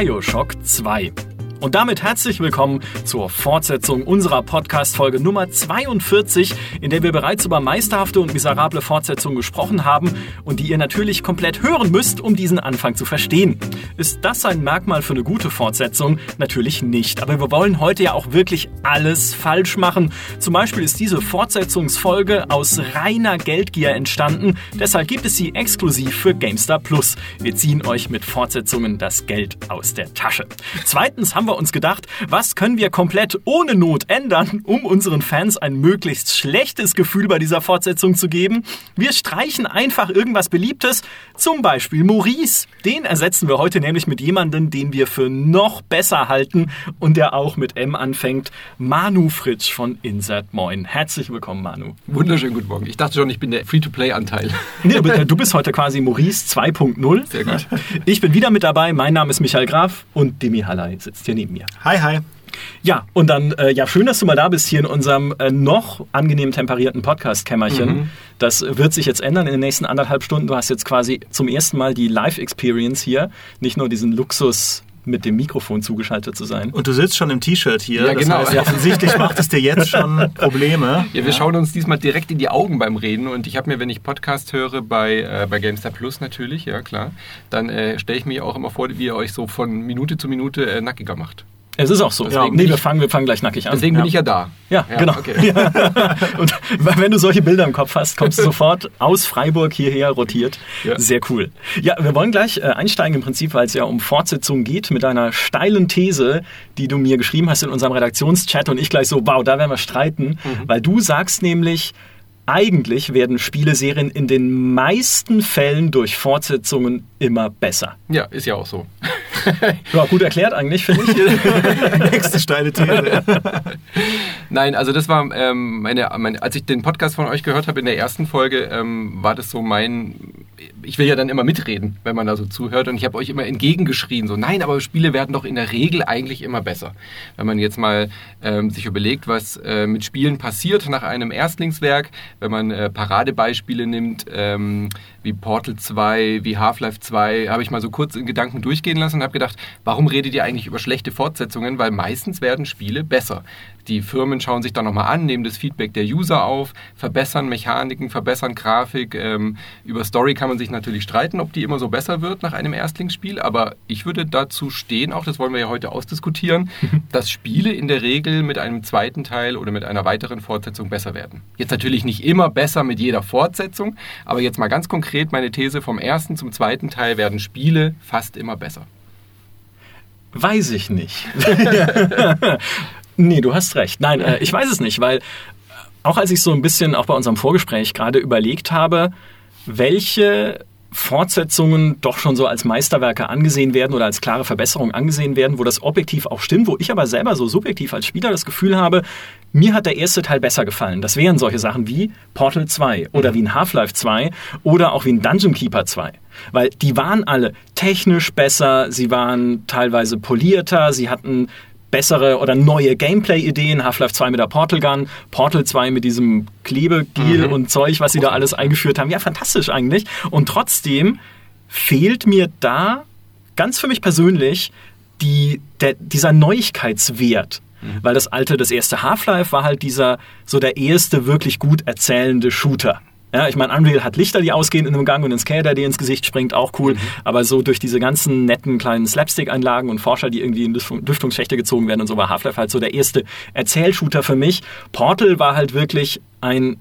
Bioshock 2. Und damit herzlich willkommen zur Fortsetzung unserer Podcast-Folge Nummer 42, in der wir bereits über meisterhafte und miserable Fortsetzungen gesprochen haben und die ihr natürlich komplett hören müsst, um diesen Anfang zu verstehen. Ist das ein Merkmal für eine gute Fortsetzung? Natürlich nicht. Aber wir wollen heute ja auch wirklich alles falsch machen. Zum Beispiel ist diese Fortsetzungsfolge aus reiner Geldgier entstanden. Deshalb gibt es sie exklusiv für GameStar Plus. Wir ziehen euch mit Fortsetzungen das Geld aus der Tasche. Zweitens haben wir wir uns gedacht, was können wir komplett ohne Not ändern, um unseren Fans ein möglichst schlechtes Gefühl bei dieser Fortsetzung zu geben? Wir streichen einfach irgendwas Beliebtes, zum Beispiel Maurice. Den ersetzen wir heute nämlich mit jemandem, den wir für noch besser halten und der auch mit M anfängt. Manu Fritsch von Insert Moin. Herzlich willkommen, Manu. Wunderschönen guten Morgen. Ich dachte schon, ich bin der Free-to-Play-Anteil. Nee, du bist heute quasi Maurice 2.0. Sehr gut. Ich bin wieder mit dabei. Mein Name ist Michael Graf und Demi Hallei sitzt hier neben mir. Hi, hi. Ja, und dann, äh, ja, schön, dass du mal da bist hier in unserem äh, noch angenehm temperierten Podcast-Kämmerchen. Mhm. Das wird sich jetzt ändern in den nächsten anderthalb Stunden. Du hast jetzt quasi zum ersten Mal die Live-Experience hier, nicht nur diesen Luxus mit dem Mikrofon zugeschaltet zu sein. Und du sitzt schon im T-Shirt hier. Ja, genau. Das heißt, offensichtlich macht es dir jetzt schon Probleme. Ja, wir ja. schauen uns diesmal direkt in die Augen beim Reden. Und ich habe mir, wenn ich Podcast höre, bei, äh, bei GameStar Plus natürlich, ja klar, dann äh, stelle ich mir auch immer vor, wie ihr euch so von Minute zu Minute äh, nackiger macht. Es ist auch so. Ja, nee, wir fangen, wir fangen gleich nackig an. Deswegen bin ich ja da. Ja, ja genau. Okay. Und wenn du solche Bilder im Kopf hast, kommst du sofort aus Freiburg hierher rotiert. Ja. Sehr cool. Ja, wir wollen gleich äh, einsteigen im Prinzip, weil es ja um Fortsetzung geht, mit einer steilen These, die du mir geschrieben hast in unserem Redaktionschat und ich gleich so, wow, da werden wir streiten, mhm. weil du sagst nämlich, eigentlich werden Spieleserien in den meisten Fällen durch Fortsetzungen immer besser. Ja, ist ja auch so. ja, gut erklärt eigentlich, finde ich. Nächste steile These. Nein, also das war ähm, meine, meine, als ich den Podcast von euch gehört habe in der ersten Folge, ähm, war das so mein, ich will ja dann immer mitreden, wenn man da so zuhört und ich habe euch immer entgegengeschrien, so nein, aber Spiele werden doch in der Regel eigentlich immer besser. Wenn man jetzt mal ähm, sich überlegt, was äh, mit Spielen passiert nach einem Erstlingswerk, wenn man äh, Paradebeispiele nimmt, ähm, wie Portal 2, wie Half-Life 2, habe ich mal so kurz in Gedanken durchgehen lassen und habe gedacht, warum redet ihr eigentlich über schlechte Fortsetzungen? Weil meistens werden Spiele besser. Die Firmen schauen sich dann nochmal an, nehmen das Feedback der User auf, verbessern Mechaniken, verbessern Grafik. Ähm, über Story kann man sich natürlich streiten, ob die immer so besser wird nach einem Erstlingsspiel, aber ich würde dazu stehen, auch das wollen wir ja heute ausdiskutieren, dass Spiele in der Regel mit einem zweiten Teil oder mit einer weiteren Fortsetzung besser werden. Jetzt natürlich nicht immer besser mit jeder Fortsetzung, aber jetzt mal ganz konkret meine These, vom ersten zum zweiten Teil werden Spiele fast immer besser. Weiß ich nicht. nee, du hast recht. Nein, äh, ich weiß es nicht, weil äh, auch als ich so ein bisschen auch bei unserem Vorgespräch gerade überlegt habe, welche Fortsetzungen doch schon so als Meisterwerke angesehen werden oder als klare Verbesserung angesehen werden, wo das objektiv auch stimmt, wo ich aber selber so subjektiv als Spieler das Gefühl habe, mir hat der erste Teil besser gefallen. Das wären solche Sachen wie Portal 2 oder mhm. wie ein Half-Life 2 oder auch wie ein Dungeon Keeper 2. Weil die waren alle technisch besser, sie waren teilweise polierter, sie hatten bessere oder neue Gameplay-Ideen. Half-Life 2 mit der Portal Gun, Portal 2 mit diesem Klebegel mhm. und Zeug, was sie da alles eingeführt haben. Ja, fantastisch eigentlich. Und trotzdem fehlt mir da ganz für mich persönlich die, der, dieser Neuigkeitswert. Mhm. Weil das alte, das erste Half-Life war halt dieser, so der erste wirklich gut erzählende Shooter. Ja, ich meine, Unreal hat Lichter, die ausgehen in einem Gang und ein Skater, der ins Gesicht springt, auch cool. Mhm. Aber so durch diese ganzen netten kleinen Slapstick-Einlagen und Forscher, die irgendwie in Lüftungsschächte gezogen werden und so, war Half-Life halt so der erste Erzählshooter für mich. Portal war halt wirklich ein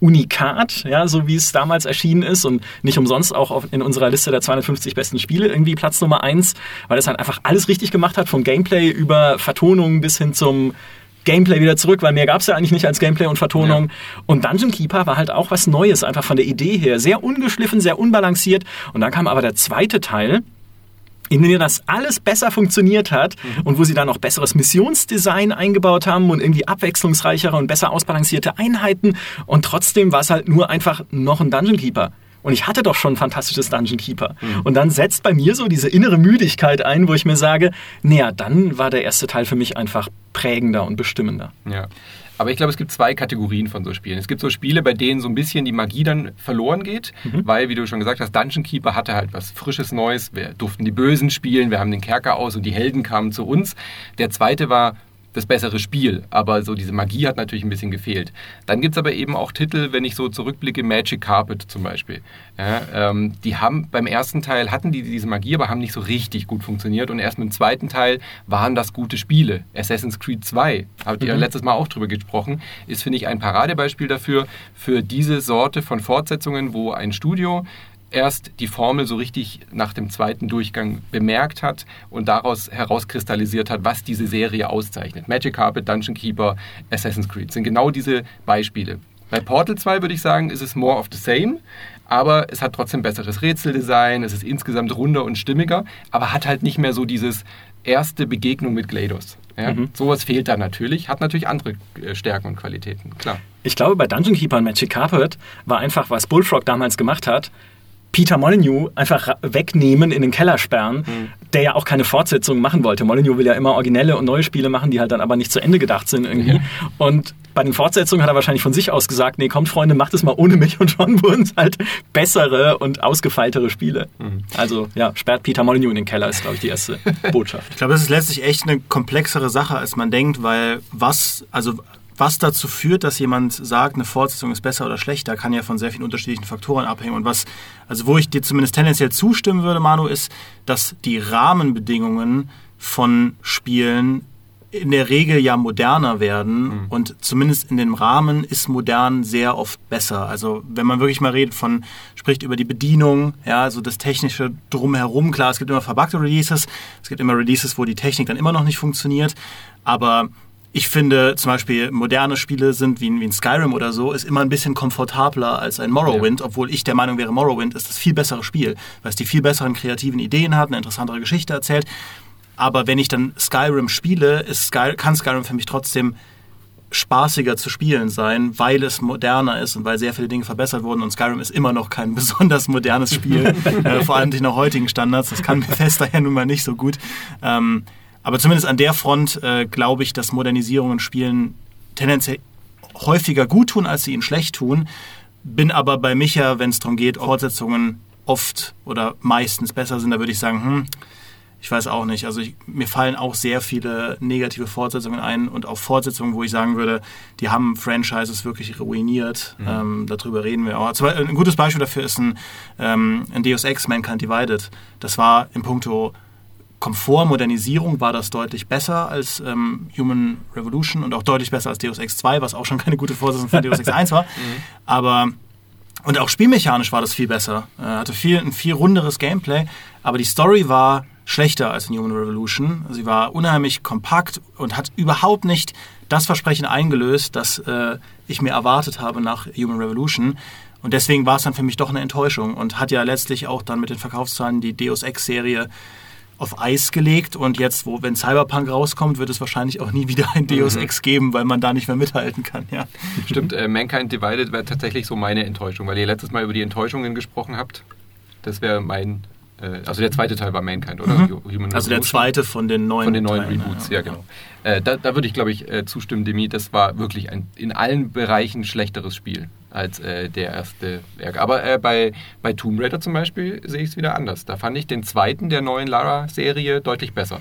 Unikat, ja, so wie es damals erschienen ist und nicht umsonst auch in unserer Liste der 250 besten Spiele irgendwie Platz Nummer eins, weil es halt einfach alles richtig gemacht hat, von Gameplay über Vertonung bis hin zum Gameplay wieder zurück, weil mehr gab es ja eigentlich nicht als Gameplay und Vertonung. Ja. Und Dungeon Keeper war halt auch was Neues, einfach von der Idee her. Sehr ungeschliffen, sehr unbalanciert. Und dann kam aber der zweite Teil, in dem das alles besser funktioniert hat mhm. und wo sie dann noch besseres Missionsdesign eingebaut haben und irgendwie abwechslungsreichere und besser ausbalancierte Einheiten. Und trotzdem war es halt nur einfach noch ein Dungeon Keeper. Und ich hatte doch schon ein fantastisches Dungeon Keeper. Mhm. Und dann setzt bei mir so diese innere Müdigkeit ein, wo ich mir sage, naja, dann war der erste Teil für mich einfach prägender und bestimmender. Ja. Aber ich glaube, es gibt zwei Kategorien von so Spielen. Es gibt so Spiele, bei denen so ein bisschen die Magie dann verloren geht, Mhm. weil, wie du schon gesagt hast, Dungeon Keeper hatte halt was Frisches Neues. Wir durften die Bösen spielen, wir haben den Kerker aus und die Helden kamen zu uns. Der zweite war das bessere Spiel, aber so diese Magie hat natürlich ein bisschen gefehlt. Dann gibt es aber eben auch Titel, wenn ich so zurückblicke, Magic Carpet zum Beispiel. Ja, ähm, die haben beim ersten Teil hatten die diese Magie, aber haben nicht so richtig gut funktioniert und erst mit dem zweiten Teil waren das gute Spiele. Assassin's Creed 2, habt ihr letztes Mal auch drüber gesprochen, ist finde ich ein Paradebeispiel dafür für diese Sorte von Fortsetzungen, wo ein Studio erst die Formel so richtig nach dem zweiten Durchgang bemerkt hat und daraus herauskristallisiert hat, was diese Serie auszeichnet. Magic Carpet, Dungeon Keeper, Assassin's Creed sind genau diese Beispiele. Bei Portal 2 würde ich sagen, ist es more of the same, aber es hat trotzdem besseres Rätseldesign, es ist insgesamt runder und stimmiger, aber hat halt nicht mehr so dieses erste Begegnung mit GLaDOS. Ja? Sowas fehlt da natürlich, hat natürlich andere äh, Stärken und Qualitäten, klar. Ich glaube, bei Dungeon Keeper und Magic Carpet war einfach, was Bullfrog damals gemacht hat, Peter Molyneux einfach wegnehmen, in den Keller sperren, der ja auch keine Fortsetzung machen wollte. Molyneux will ja immer originelle und neue Spiele machen, die halt dann aber nicht zu Ende gedacht sind irgendwie. Und bei den Fortsetzungen hat er wahrscheinlich von sich aus gesagt, nee, kommt Freunde, macht es mal ohne mich und schon wurden es halt bessere und ausgefeiltere Spiele. Also ja, sperrt Peter Molyneux in den Keller, ist glaube ich die erste Botschaft. Ich glaube, das ist letztlich echt eine komplexere Sache, als man denkt, weil was, also was dazu führt, dass jemand sagt, eine Fortsetzung ist besser oder schlechter, kann ja von sehr vielen unterschiedlichen Faktoren abhängen. Und was, also wo ich dir zumindest tendenziell zustimmen würde, Manu, ist, dass die Rahmenbedingungen von Spielen in der Regel ja moderner werden und zumindest in dem Rahmen ist modern sehr oft besser. Also wenn man wirklich mal redet von, spricht über die Bedienung, ja, also das technische drumherum, klar, es gibt immer verbuggte Releases, es gibt immer Releases, wo die Technik dann immer noch nicht funktioniert, aber ich finde zum Beispiel moderne Spiele sind wie, ein- wie ein Skyrim oder so, ist immer ein bisschen komfortabler als ein Morrowind, obwohl ich der Meinung wäre, Morrowind ist das viel bessere Spiel, weil es die viel besseren kreativen Ideen hat, eine interessantere Geschichte erzählt. Aber wenn ich dann Skyrim spiele, ist Sky, kann Skyrim für mich trotzdem spaßiger zu spielen sein, weil es moderner ist und weil sehr viele Dinge verbessert wurden. Und Skyrim ist immer noch kein besonders modernes Spiel, äh, vor allem nicht nach heutigen Standards. Das kann Bethesda ja nun mal nicht so gut. Ähm, aber zumindest an der Front äh, glaube ich, dass Modernisierungen Spielen tendenziell häufiger gut tun, als sie ihnen schlecht tun. Bin aber bei Micha, wenn es darum geht, Fortsetzungen oft oder meistens besser sind, da würde ich sagen, hm, ich weiß auch nicht. Also ich, mir fallen auch sehr viele negative Fortsetzungen ein und auch Fortsetzungen, wo ich sagen würde, die haben Franchises wirklich ruiniert. Ähm, darüber reden wir auch. Ein gutes Beispiel dafür ist ein, ähm, ein Deus Ex Mankind Divided. Das war im Punkto Komfort, Modernisierung war das deutlich besser als ähm, Human Revolution und auch deutlich besser als Deus Ex 2, was auch schon keine gute Fortsetzung von Deus Ex 1 war. Aber und auch spielmechanisch war das viel besser. Äh, hatte viel, ein viel runderes Gameplay, aber die Story war schlechter als in Human Revolution. Sie war unheimlich kompakt und hat überhaupt nicht das Versprechen eingelöst, das äh, ich mir erwartet habe nach Human Revolution. Und deswegen war es dann für mich doch eine Enttäuschung und hat ja letztlich auch dann mit den Verkaufszahlen die Deus Ex-Serie auf Eis gelegt und jetzt, wo wenn Cyberpunk rauskommt, wird es wahrscheinlich auch nie wieder ein Deus Ex geben, weil man da nicht mehr mithalten kann. Ja. Stimmt, äh, Mankind Divided wäre tatsächlich so meine Enttäuschung, weil ihr letztes Mal über die Enttäuschungen gesprochen habt. Das wäre mein, also der zweite Teil war Mankind, oder? Human Also der zweite von den neuen Von den neuen Teilen, Reboots, ja, genau. Äh, da, da würde ich, glaube ich, äh, zustimmen, Demi. Das war wirklich ein in allen Bereichen schlechteres Spiel als äh, der erste Werk. Aber äh, bei, bei Tomb Raider zum Beispiel sehe ich es wieder anders. Da fand ich den zweiten der neuen Lara-Serie deutlich besser.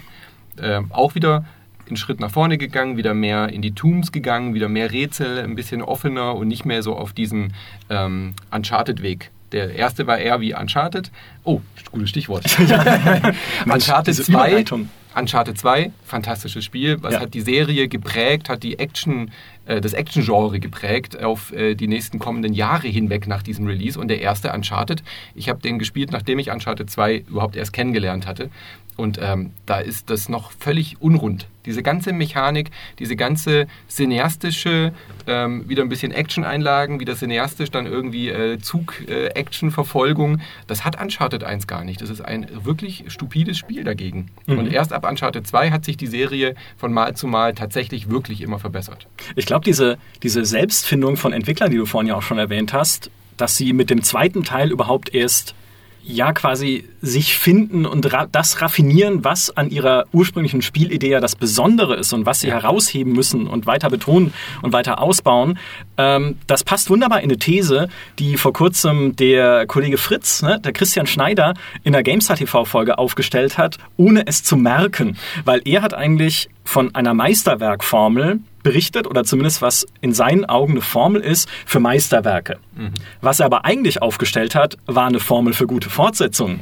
Ähm, auch wieder einen Schritt nach vorne gegangen, wieder mehr in die Tombs gegangen, wieder mehr Rätsel, ein bisschen offener und nicht mehr so auf diesen ähm, Uncharted-Weg. Der erste war eher wie Uncharted. Oh, gutes Stichwort. Uncharted diese 2 Überleitung. Uncharted 2, fantastisches Spiel. Was Ja. hat die Serie geprägt, hat die Action, äh, das Action-Genre geprägt auf äh, die nächsten kommenden Jahre hinweg nach diesem Release. Und der erste Uncharted, ich habe den gespielt, nachdem ich Uncharted 2 überhaupt erst kennengelernt hatte. Und ähm, da ist das noch völlig unrund. Diese ganze Mechanik, diese ganze cineastische, ähm, wieder ein bisschen Action-Einlagen, wieder cineastisch dann irgendwie äh, Zug-Action-Verfolgung, das hat Uncharted 1 gar nicht. Das ist ein wirklich stupides Spiel dagegen. Und erst ab Uncharted 2 hat sich die Serie von Mal zu Mal tatsächlich wirklich immer verbessert. Ich glaube, diese, diese Selbstfindung von Entwicklern, die du vorhin ja auch schon erwähnt hast, dass sie mit dem zweiten Teil überhaupt erst ja quasi sich finden und ra das raffinieren, was an ihrer ursprünglichen Spielidee ja das Besondere ist und was sie herausheben müssen und weiter betonen und weiter ausbauen. Ähm, das passt wunderbar in eine These, die vor kurzem der Kollege Fritz, ne, der Christian Schneider, in der GameStar TV-Folge aufgestellt hat, ohne es zu merken. Weil er hat eigentlich von einer Meisterwerkformel berichtet oder zumindest was in seinen Augen eine Formel ist für Meisterwerke. Mhm. Was er aber eigentlich aufgestellt hat, war eine Formel für gute Fortsetzungen.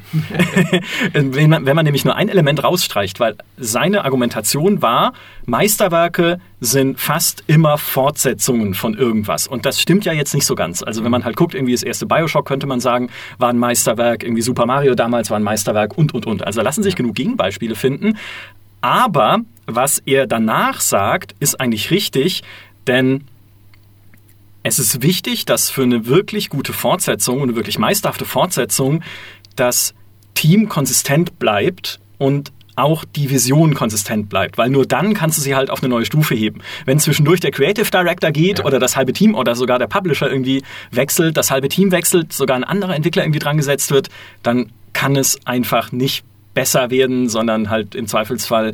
wenn, man, wenn man nämlich nur ein Element rausstreicht, weil seine Argumentation war, Meisterwerke sind fast immer Fortsetzungen von irgendwas. Und das stimmt ja jetzt nicht so ganz. Also wenn man halt guckt, irgendwie das erste Bioshock, könnte man sagen, war ein Meisterwerk, irgendwie Super Mario damals war ein Meisterwerk und, und, und. Also lassen sich genug Gegenbeispiele finden. Aber was er danach sagt, ist eigentlich richtig, denn es ist wichtig, dass für eine wirklich gute Fortsetzung, eine wirklich meisterhafte Fortsetzung, das Team konsistent bleibt und auch die Vision konsistent bleibt, weil nur dann kannst du sie halt auf eine neue Stufe heben. Wenn zwischendurch der Creative Director geht ja. oder das halbe Team oder sogar der Publisher irgendwie wechselt, das halbe Team wechselt, sogar ein anderer Entwickler irgendwie dran gesetzt wird, dann kann es einfach nicht besser werden, sondern halt im Zweifelsfall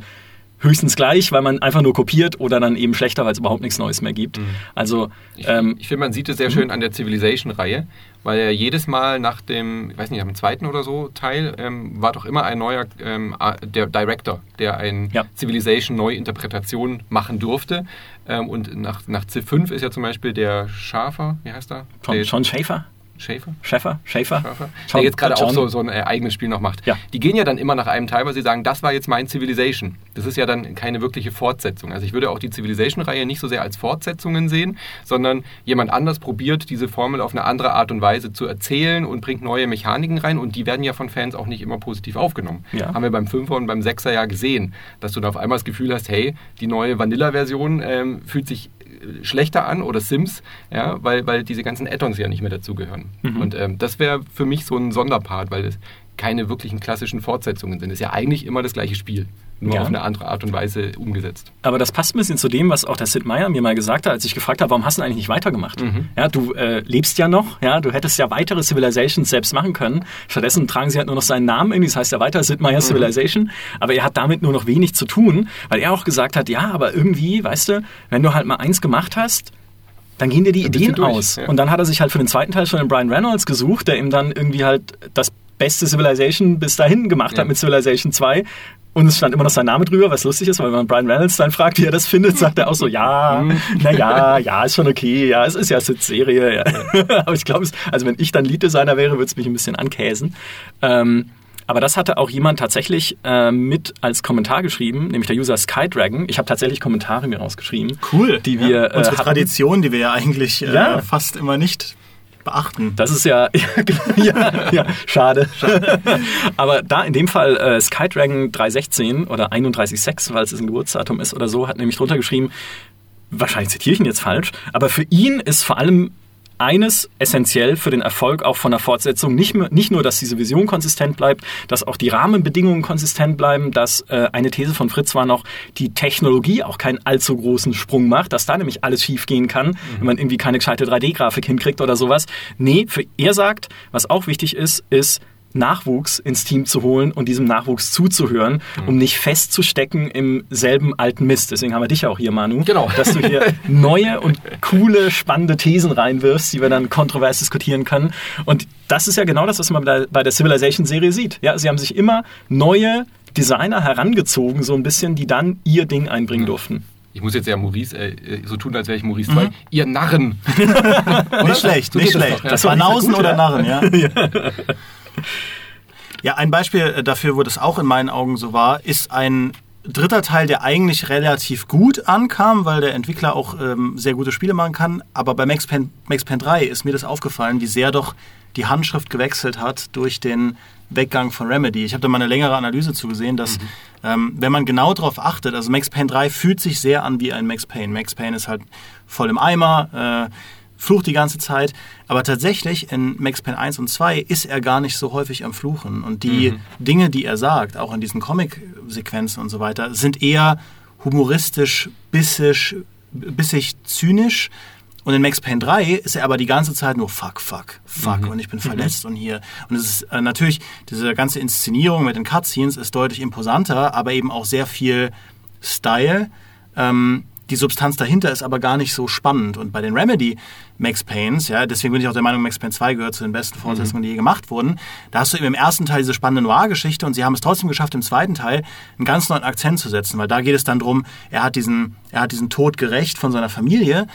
höchstens gleich, weil man einfach nur kopiert oder dann eben schlechter, weil es überhaupt nichts Neues mehr gibt. Mhm. Also ich, ähm, ich finde, man sieht es sehr schön an der Civilization-Reihe, weil er jedes Mal nach dem, ich weiß nicht, nach dem zweiten oder so Teil ähm, war doch immer ein neuer ähm, der Director, der ein ja. Civilization Neuinterpretation machen durfte. Ähm, und nach, nach C5 ist ja zum Beispiel der Schafer, wie heißt er? John, John Schaefer? Schäfer? Schäfer? Schäfer? Schäfer? Der jetzt gerade auch so, so ein äh, eigenes Spiel noch macht. Ja. Die gehen ja dann immer nach einem Teil, weil sie sagen, das war jetzt mein Civilization. Das ist ja dann keine wirkliche Fortsetzung. Also ich würde auch die Civilization-Reihe nicht so sehr als Fortsetzungen sehen, sondern jemand anders probiert, diese Formel auf eine andere Art und Weise zu erzählen und bringt neue Mechaniken rein und die werden ja von Fans auch nicht immer positiv aufgenommen. Ja. Haben wir beim 5er und beim 6er ja gesehen, dass du da auf einmal das Gefühl hast, hey, die neue Vanilla-Version ähm, fühlt sich schlechter an oder Sims, ja, weil, weil diese ganzen Add-ons ja nicht mehr dazugehören. Mhm. Und ähm, das wäre für mich so ein Sonderpart, weil es keine wirklichen klassischen Fortsetzungen sind. Es ist ja eigentlich immer das gleiche Spiel nur ja. auf eine andere Art und Weise umgesetzt. Aber das passt ein bisschen zu dem, was auch der Sid Meier mir mal gesagt hat, als ich gefragt habe, warum hast du eigentlich nicht weitergemacht? Mhm. Ja, du äh, lebst ja noch, ja, du hättest ja weitere Civilizations selbst machen können. Stattdessen tragen sie halt nur noch seinen Namen irgendwie, das heißt ja weiter Sid Meier mhm. Civilization, aber er hat damit nur noch wenig zu tun, weil er auch gesagt hat, ja, aber irgendwie, weißt du, wenn du halt mal eins gemacht hast, dann gehen dir die Ideen aus. Ja. Und dann hat er sich halt für den zweiten Teil schon den Brian Reynolds gesucht, der ihm dann irgendwie halt das beste Civilization bis dahin gemacht ja. hat mit Civilization 2. Und es stand immer noch sein Name drüber, was lustig ist, weil wenn man Brian Reynolds dann fragt, wie er das findet, sagt er auch so, ja, mhm. naja, ja, ist schon okay, ja, es ist ja Serie. Ja. Aber ich glaube, also wenn ich dann Lead-Designer wäre, würde es mich ein bisschen ankäsen. Ähm, aber das hatte auch jemand tatsächlich äh, mit als Kommentar geschrieben, nämlich der User Skydragon. Ich habe tatsächlich Kommentare mir rausgeschrieben. Cool. Die wir, ja. Unsere äh, Tradition, die wir ja eigentlich äh, ja. fast immer nicht beachten. Das ist ja, ja, ja, schade. schade. Aber da in dem Fall äh, Skydragon 316 oder 31.6, weil es ein Geburtsdatum ist oder so, hat nämlich drunter geschrieben, wahrscheinlich zitiere ich ihn jetzt falsch, aber für ihn ist vor allem eines essentiell für den Erfolg auch von der Fortsetzung. Nicht, mehr, nicht nur, dass diese Vision konsistent bleibt, dass auch die Rahmenbedingungen konsistent bleiben, dass äh, eine These von Fritz war noch, die Technologie auch keinen allzu großen Sprung macht, dass da nämlich alles schief gehen kann, mhm. wenn man irgendwie keine gescheite 3D-Grafik hinkriegt oder sowas. Nee, für er sagt, was auch wichtig ist, ist, Nachwuchs ins Team zu holen und diesem Nachwuchs zuzuhören, mhm. um nicht festzustecken im selben alten Mist. Deswegen haben wir dich ja auch hier, Manu. Genau. Dass du hier neue und coole, spannende Thesen reinwirfst, die wir dann kontrovers diskutieren können. Und das ist ja genau das, was man bei der Civilization-Serie sieht. Ja, sie haben sich immer neue Designer herangezogen, so ein bisschen, die dann ihr Ding einbringen mhm. durften ich muss jetzt ja Maurice äh, so tun, als wäre ich Maurice 2. Mhm. Ihr Narren. nicht schlecht, nicht schlecht. Das, doch, ja. das war Nausen oder Narren, ja. ja. Ja, ein Beispiel äh, dafür, wo das auch in meinen Augen so war, ist ein dritter Teil, der eigentlich relativ gut ankam, weil der Entwickler auch ähm, sehr gute Spiele machen kann. Aber bei Max Payne, Max Payne 3 ist mir das aufgefallen, wie sehr doch die Handschrift gewechselt hat durch den Weggang von Remedy. Ich habe da mal eine längere Analyse zugesehen, dass mhm. ähm, wenn man genau darauf achtet, also Max Payne 3 fühlt sich sehr an wie ein Max Payne. Max Payne ist halt voll im Eimer. Äh, flucht die ganze Zeit. Aber tatsächlich in Max Payne 1 und 2 ist er gar nicht so häufig am Fluchen. Und die mhm. Dinge, die er sagt, auch in diesen Comic-Sequenzen und so weiter, sind eher humoristisch, bissig, bissig zynisch Und in Max Payne 3 ist er aber die ganze Zeit nur fuck, fuck, fuck mhm. und ich bin verletzt mhm. und hier. Und es ist äh, natürlich, diese ganze Inszenierung mit den Cutscenes ist deutlich imposanter, aber eben auch sehr viel Style. Ähm, die Substanz dahinter ist aber gar nicht so spannend. Und bei den Remedy Max Paynes, ja, deswegen bin ich auch der Meinung, Max Payne 2 gehört zu den besten Fortsetzungen, mhm. die je gemacht wurden. Da hast du eben im ersten Teil diese spannende Noir-Geschichte und sie haben es trotzdem geschafft, im zweiten Teil einen ganz neuen Akzent zu setzen, weil da geht es dann drum, er hat diesen, er hat diesen Tod gerecht von seiner Familie,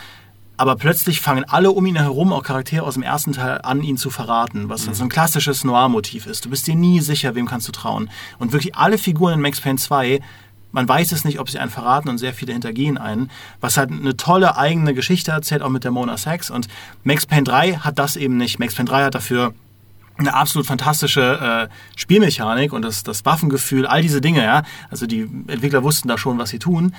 aber plötzlich fangen alle um ihn herum, auch Charaktere aus dem ersten Teil, an, ihn zu verraten, was mhm. so ein klassisches Noir-Motiv ist. Du bist dir nie sicher, wem kannst du trauen. Und wirklich alle Figuren in Max Payne 2 man weiß es nicht, ob sie einen verraten und sehr viele hintergehen einen, was halt eine tolle eigene Geschichte erzählt, auch mit der Mona Sachs. Und Max Payne 3 hat das eben nicht. Max Payne 3 hat dafür eine absolut fantastische äh, Spielmechanik und das, das Waffengefühl, all diese Dinge, ja. Also die Entwickler wussten da schon, was sie tun.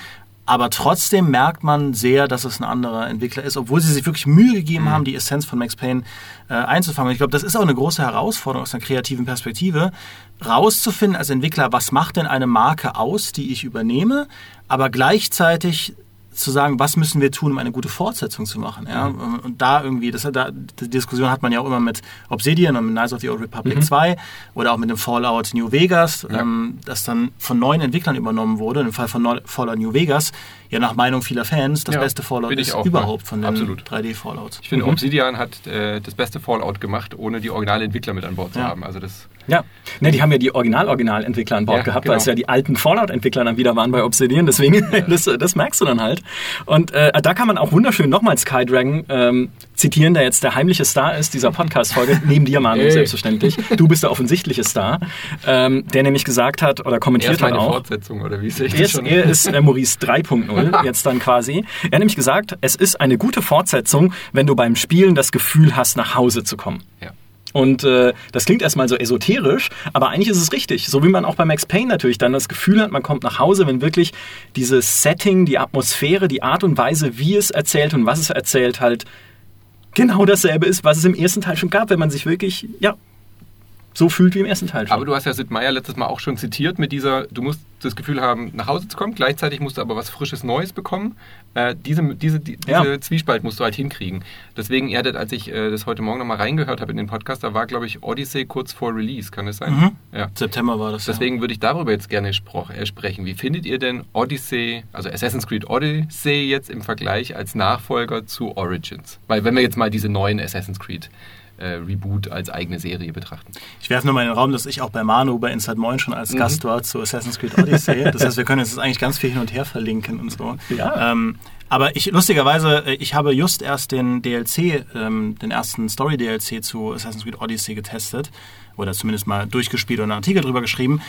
Aber trotzdem merkt man sehr, dass es ein anderer Entwickler ist, obwohl sie sich wirklich Mühe gegeben mhm. haben, die Essenz von Max Payne äh, einzufangen. Und ich glaube, das ist auch eine große Herausforderung aus einer kreativen Perspektive, rauszufinden als Entwickler, was macht denn eine Marke aus, die ich übernehme, aber gleichzeitig zu sagen, was müssen wir tun, um eine gute Fortsetzung zu machen. Ja? Mhm. Und da irgendwie, das, da, die Diskussion hat man ja auch immer mit Obsidian und mit Knights of the Old Republic mhm. 2 oder auch mit dem Fallout New Vegas, ja. ähm, das dann von neuen Entwicklern übernommen wurde. Im Fall von Fallout New Vegas ja nach Meinung vieler Fans das ja, beste Fallout ist überhaupt von den 3D-Fallouts. Ich finde, mhm. Obsidian hat äh, das beste Fallout gemacht, ohne die originalen Entwickler mit an Bord zu haben. Also das ja, ne, die haben ja die Original-Original-Entwickler an Bord ja, gehabt, genau. weil es ja die alten Fallout-Entwickler dann wieder waren bei Obsidian. Deswegen, ja. das, das merkst du dann halt. Und äh, da kann man auch wunderschön nochmal Skydragon ähm, zitieren, der jetzt der heimliche Star ist dieser Podcast-Folge, neben dir, Manu, hey. selbstverständlich. Du bist der offensichtliche Star, ähm, der nämlich gesagt hat oder kommentiert hat auch. Fortsetzung, oder wie sehe ich das schon? Er ist äh, Maurice 3.0 jetzt dann quasi. Er hat nämlich gesagt, es ist eine gute Fortsetzung, wenn du beim Spielen das Gefühl hast, nach Hause zu kommen. Ja. Und äh, das klingt erstmal so esoterisch, aber eigentlich ist es richtig. So wie man auch bei Max Payne natürlich dann das Gefühl hat, man kommt nach Hause, wenn wirklich dieses Setting, die Atmosphäre, die Art und Weise, wie es erzählt und was es erzählt, halt genau dasselbe ist, was es im ersten Teil schon gab, wenn man sich wirklich, ja, so fühlt wie im ersten Teil schon. Aber du hast ja Sid Meier letztes Mal auch schon zitiert mit dieser, du musst das Gefühl haben, nach Hause zu kommen, gleichzeitig musst du aber was Frisches Neues bekommen. Äh, diese diese, die, ja. diese Zwiespalt musst du halt hinkriegen. Deswegen, er als ich äh, das heute Morgen nochmal reingehört habe in den Podcast, da war, glaube ich, Odyssey kurz vor Release, kann das sein? Mhm. Ja. September war das. Deswegen ja. würde ich darüber jetzt gerne äh, sprechen. Wie findet ihr denn Odyssey, also Assassin's Creed Odyssey jetzt im Vergleich als Nachfolger zu Origins? Weil wenn wir jetzt mal diese neuen Assassin's Creed äh, Reboot als eigene Serie betrachten. Ich werfe nur mal in den Raum, dass ich auch bei Manu bei Inside Moin schon als mhm. Gast war zu Assassin's Creed Odyssey. Das heißt, wir können jetzt eigentlich ganz viel hin und her verlinken und so. Ja. Ähm, aber ich, lustigerweise, äh, ich habe just erst den DLC, ähm, den ersten Story-DLC zu Assassin's Creed Odyssey getestet. Oder zumindest mal durchgespielt und einen Artikel drüber geschrieben.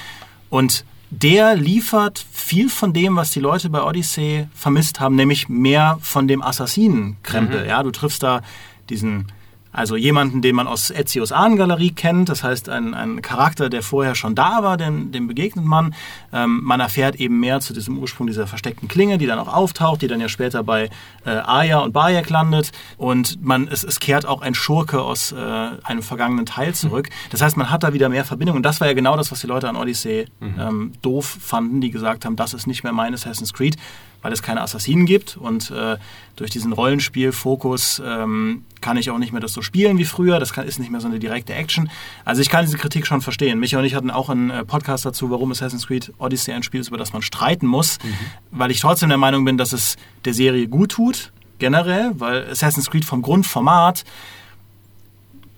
Und der liefert viel von dem, was die Leute bei Odyssey vermisst haben, nämlich mehr von dem Assassinenkrempel. Mhm. Ja, du triffst da diesen also jemanden, den man aus Ezio's Ahnengalerie kennt, das heißt ein, ein Charakter, der vorher schon da war, dem, dem begegnet man. Ähm, man erfährt eben mehr zu diesem Ursprung dieser versteckten Klinge, die dann auch auftaucht, die dann ja später bei äh, Aya und Bayek landet. Und man, es, es kehrt auch ein Schurke aus äh, einem vergangenen Teil zurück. Das heißt, man hat da wieder mehr Verbindung. Und das war ja genau das, was die Leute an Odyssey mhm. ähm, doof fanden, die gesagt haben, das ist nicht mehr mein Assassin's Creed weil es keine Assassinen gibt und äh, durch diesen Rollenspielfokus ähm, kann ich auch nicht mehr das so spielen wie früher. Das kann, ist nicht mehr so eine direkte Action. Also ich kann diese Kritik schon verstehen. Micha und ich hatten auch einen äh, Podcast dazu, warum Assassin's Creed Odyssey ein Spiel ist, über das man streiten muss, mhm. weil ich trotzdem der Meinung bin, dass es der Serie gut tut, generell, weil Assassin's Creed vom Grundformat,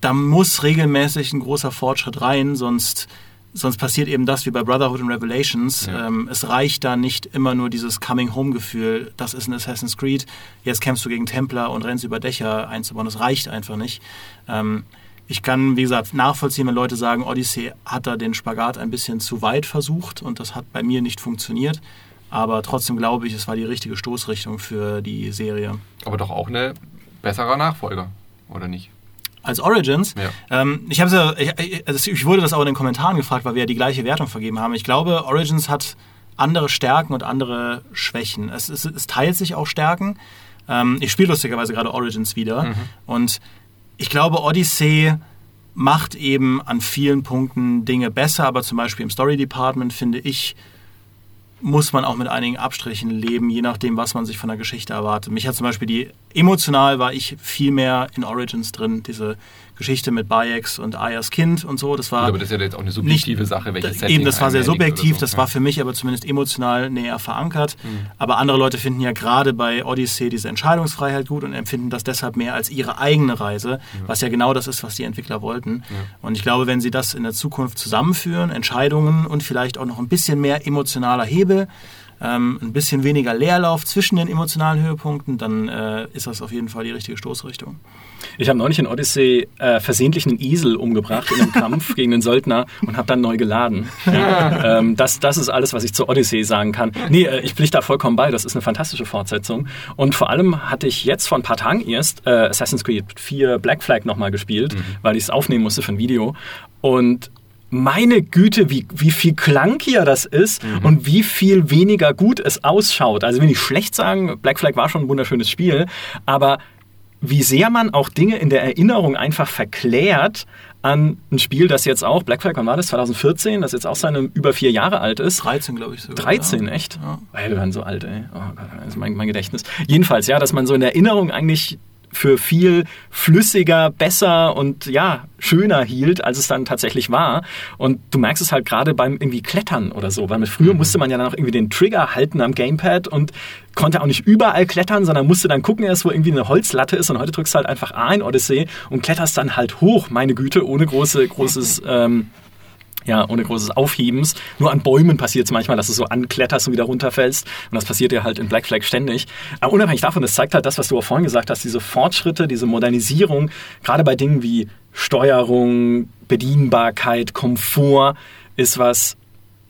da muss regelmäßig ein großer Fortschritt rein, sonst sonst passiert eben das wie bei Brotherhood und Revelations. Ja. Ähm, es reicht da nicht immer nur dieses Coming-Home-Gefühl, das ist ein Assassin's Creed, jetzt kämpfst du gegen Templer und rennst über Dächer einzubauen. Das reicht einfach nicht. Ähm, ich kann, wie gesagt, nachvollziehen, wenn Leute sagen, Odyssey hat da den Spagat ein bisschen zu weit versucht und das hat bei mir nicht funktioniert. Aber trotzdem glaube ich, es war die richtige Stoßrichtung für die Serie. Aber doch auch eine besserer Nachfolger, oder nicht? Als Origins. Ja. Ähm, ich, ja, ich, also ich wurde das auch in den Kommentaren gefragt, weil wir ja die gleiche Wertung vergeben haben. Ich glaube, Origins hat andere Stärken und andere Schwächen. Es, es, es teilt sich auch Stärken. Ähm, ich spiele lustigerweise gerade Origins wieder. Mhm. Und ich glaube, Odyssey macht eben an vielen Punkten Dinge besser, aber zum Beispiel im Story Department finde ich, muss man auch mit einigen Abstrichen leben, je nachdem, was man sich von der Geschichte erwartet. Mich hat zum Beispiel die emotional war ich viel mehr in Origins drin, diese Geschichte mit Bayeks und Ayas Kind und so. Das war aber das ist ja jetzt auch eine subjektive nicht, Sache, welches Setting Eben, das war sehr subjektiv, so. das war für mich aber zumindest emotional näher verankert. Mhm. Aber andere Leute finden ja gerade bei Odyssey diese Entscheidungsfreiheit gut und empfinden das deshalb mehr als ihre eigene Reise, ja. was ja genau das ist, was die Entwickler wollten. Ja. Und ich glaube, wenn sie das in der Zukunft zusammenführen, Entscheidungen und vielleicht auch noch ein bisschen mehr emotionaler Hebel, ähm, ein bisschen weniger Leerlauf zwischen den emotionalen Höhepunkten, dann äh, ist das auf jeden Fall die richtige Stoßrichtung. Ich habe neulich in Odyssey äh, versehentlich einen Esel umgebracht in einem Kampf gegen den Söldner und habe dann neu geladen. Ja. ähm, das, das ist alles, was ich zur Odyssey sagen kann. Nee, äh, ich pflichte da vollkommen bei. Das ist eine fantastische Fortsetzung. Und vor allem hatte ich jetzt vor ein paar Tagen erst äh, Assassin's Creed 4 Black Flag nochmal gespielt, mhm. weil ich es aufnehmen musste für ein Video. Und meine Güte, wie, wie viel klankier das ist mhm. und wie viel weniger gut es ausschaut. Also will ich schlecht sagen, Black Flag war schon ein wunderschönes Spiel, aber wie sehr man auch Dinge in der Erinnerung einfach verklärt an ein Spiel, das jetzt auch, Black Flag, wann war das? 2014, das jetzt auch seine über vier Jahre alt ist. 13, glaube ich sogar. 13, ja. echt? Ja. Weil wir werden so alt, ey. Oh Gott, das ist mein, mein Gedächtnis. Jedenfalls, ja, dass man so in der Erinnerung eigentlich für viel flüssiger, besser und ja, schöner hielt, als es dann tatsächlich war. Und du merkst es halt gerade beim irgendwie Klettern oder so, weil mit früher mhm. musste man ja dann auch irgendwie den Trigger halten am Gamepad und konnte auch nicht überall klettern, sondern musste dann gucken erst, wo irgendwie eine Holzlatte ist und heute drückst du halt einfach A in Odyssey und kletterst dann halt hoch, meine Güte, ohne große, großes ähm, ja, ohne großes Aufhebens. Nur an Bäumen passiert es manchmal, dass du so ankletterst und wieder runterfällst. Und das passiert dir halt in Black Flag ständig. Aber unabhängig davon, das zeigt halt das, was du auch vorhin gesagt hast, diese Fortschritte, diese Modernisierung, gerade bei Dingen wie Steuerung, Bedienbarkeit, Komfort, ist was,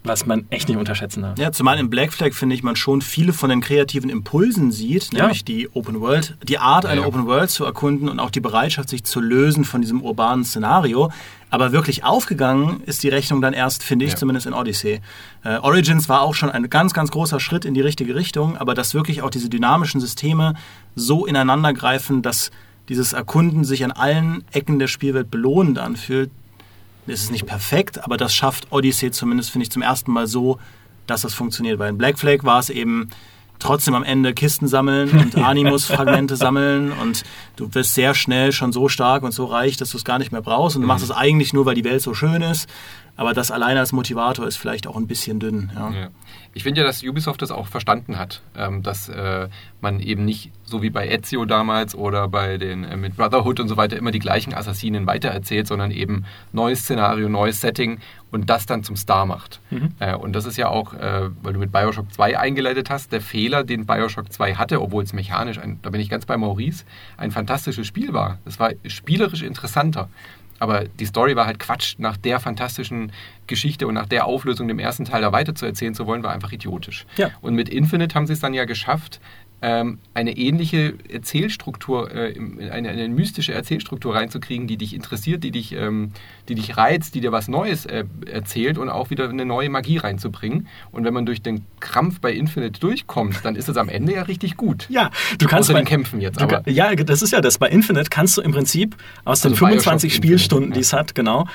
was man echt nicht unterschätzen darf. Ja, zumal im Black Flag finde ich, man schon viele von den kreativen Impulsen sieht, nämlich ja. die Open World, die Art, eine ja, ja. Open World zu erkunden und auch die Bereitschaft, sich zu lösen von diesem urbanen Szenario. Aber wirklich aufgegangen ist die Rechnung dann erst, finde ich, zumindest in Odyssey. Äh, Origins war auch schon ein ganz, ganz großer Schritt in die richtige Richtung, aber dass wirklich auch diese dynamischen Systeme so ineinander greifen, dass dieses Erkunden sich an allen Ecken der Spielwelt belohnend anfühlt, ist es nicht perfekt, aber das schafft Odyssey zumindest, finde ich, zum ersten Mal so, dass das funktioniert. Weil in Black Flag war es eben trotzdem am Ende Kisten sammeln und Animus-Fragmente sammeln und du wirst sehr schnell schon so stark und so reich, dass du es gar nicht mehr brauchst und du machst mhm. es eigentlich nur, weil die Welt so schön ist. Aber das alleine als Motivator ist vielleicht auch ein bisschen dünn. Ja. Ja. Ich finde ja, dass Ubisoft das auch verstanden hat, ähm, dass äh, man eben nicht so wie bei Ezio damals oder bei den äh, mit Brotherhood und so weiter immer die gleichen Assassinen weitererzählt, sondern eben neues Szenario, neues Setting und das dann zum Star macht. Mhm. Äh, und das ist ja auch, äh, weil du mit Bioshock 2 eingeleitet hast, der Fehler, den Bioshock 2 hatte, obwohl es mechanisch, ein, da bin ich ganz bei Maurice, ein fantastisches Spiel war. Es war spielerisch interessanter. Aber die Story war halt Quatsch. Nach der fantastischen Geschichte und nach der Auflösung dem ersten Teil da weiter zu erzählen zu wollen, war einfach idiotisch. Ja. Und mit Infinite haben sie es dann ja geschafft, ähm, eine ähnliche Erzählstruktur, äh, eine, eine, mystische Erzählstruktur reinzukriegen, die dich interessiert, die dich, ähm, die dich reizt, die dir was Neues äh, erzählt und auch wieder eine neue Magie reinzubringen. Und wenn man durch den Krampf bei Infinite durchkommt, dann ist es am Ende ja richtig gut. Ja, du kannst bei Kämpfen jetzt. Aber. ja, das ist ja das. Bei Infinite kannst du im Prinzip aus also den 25 Spielstunden, die es hat, genau,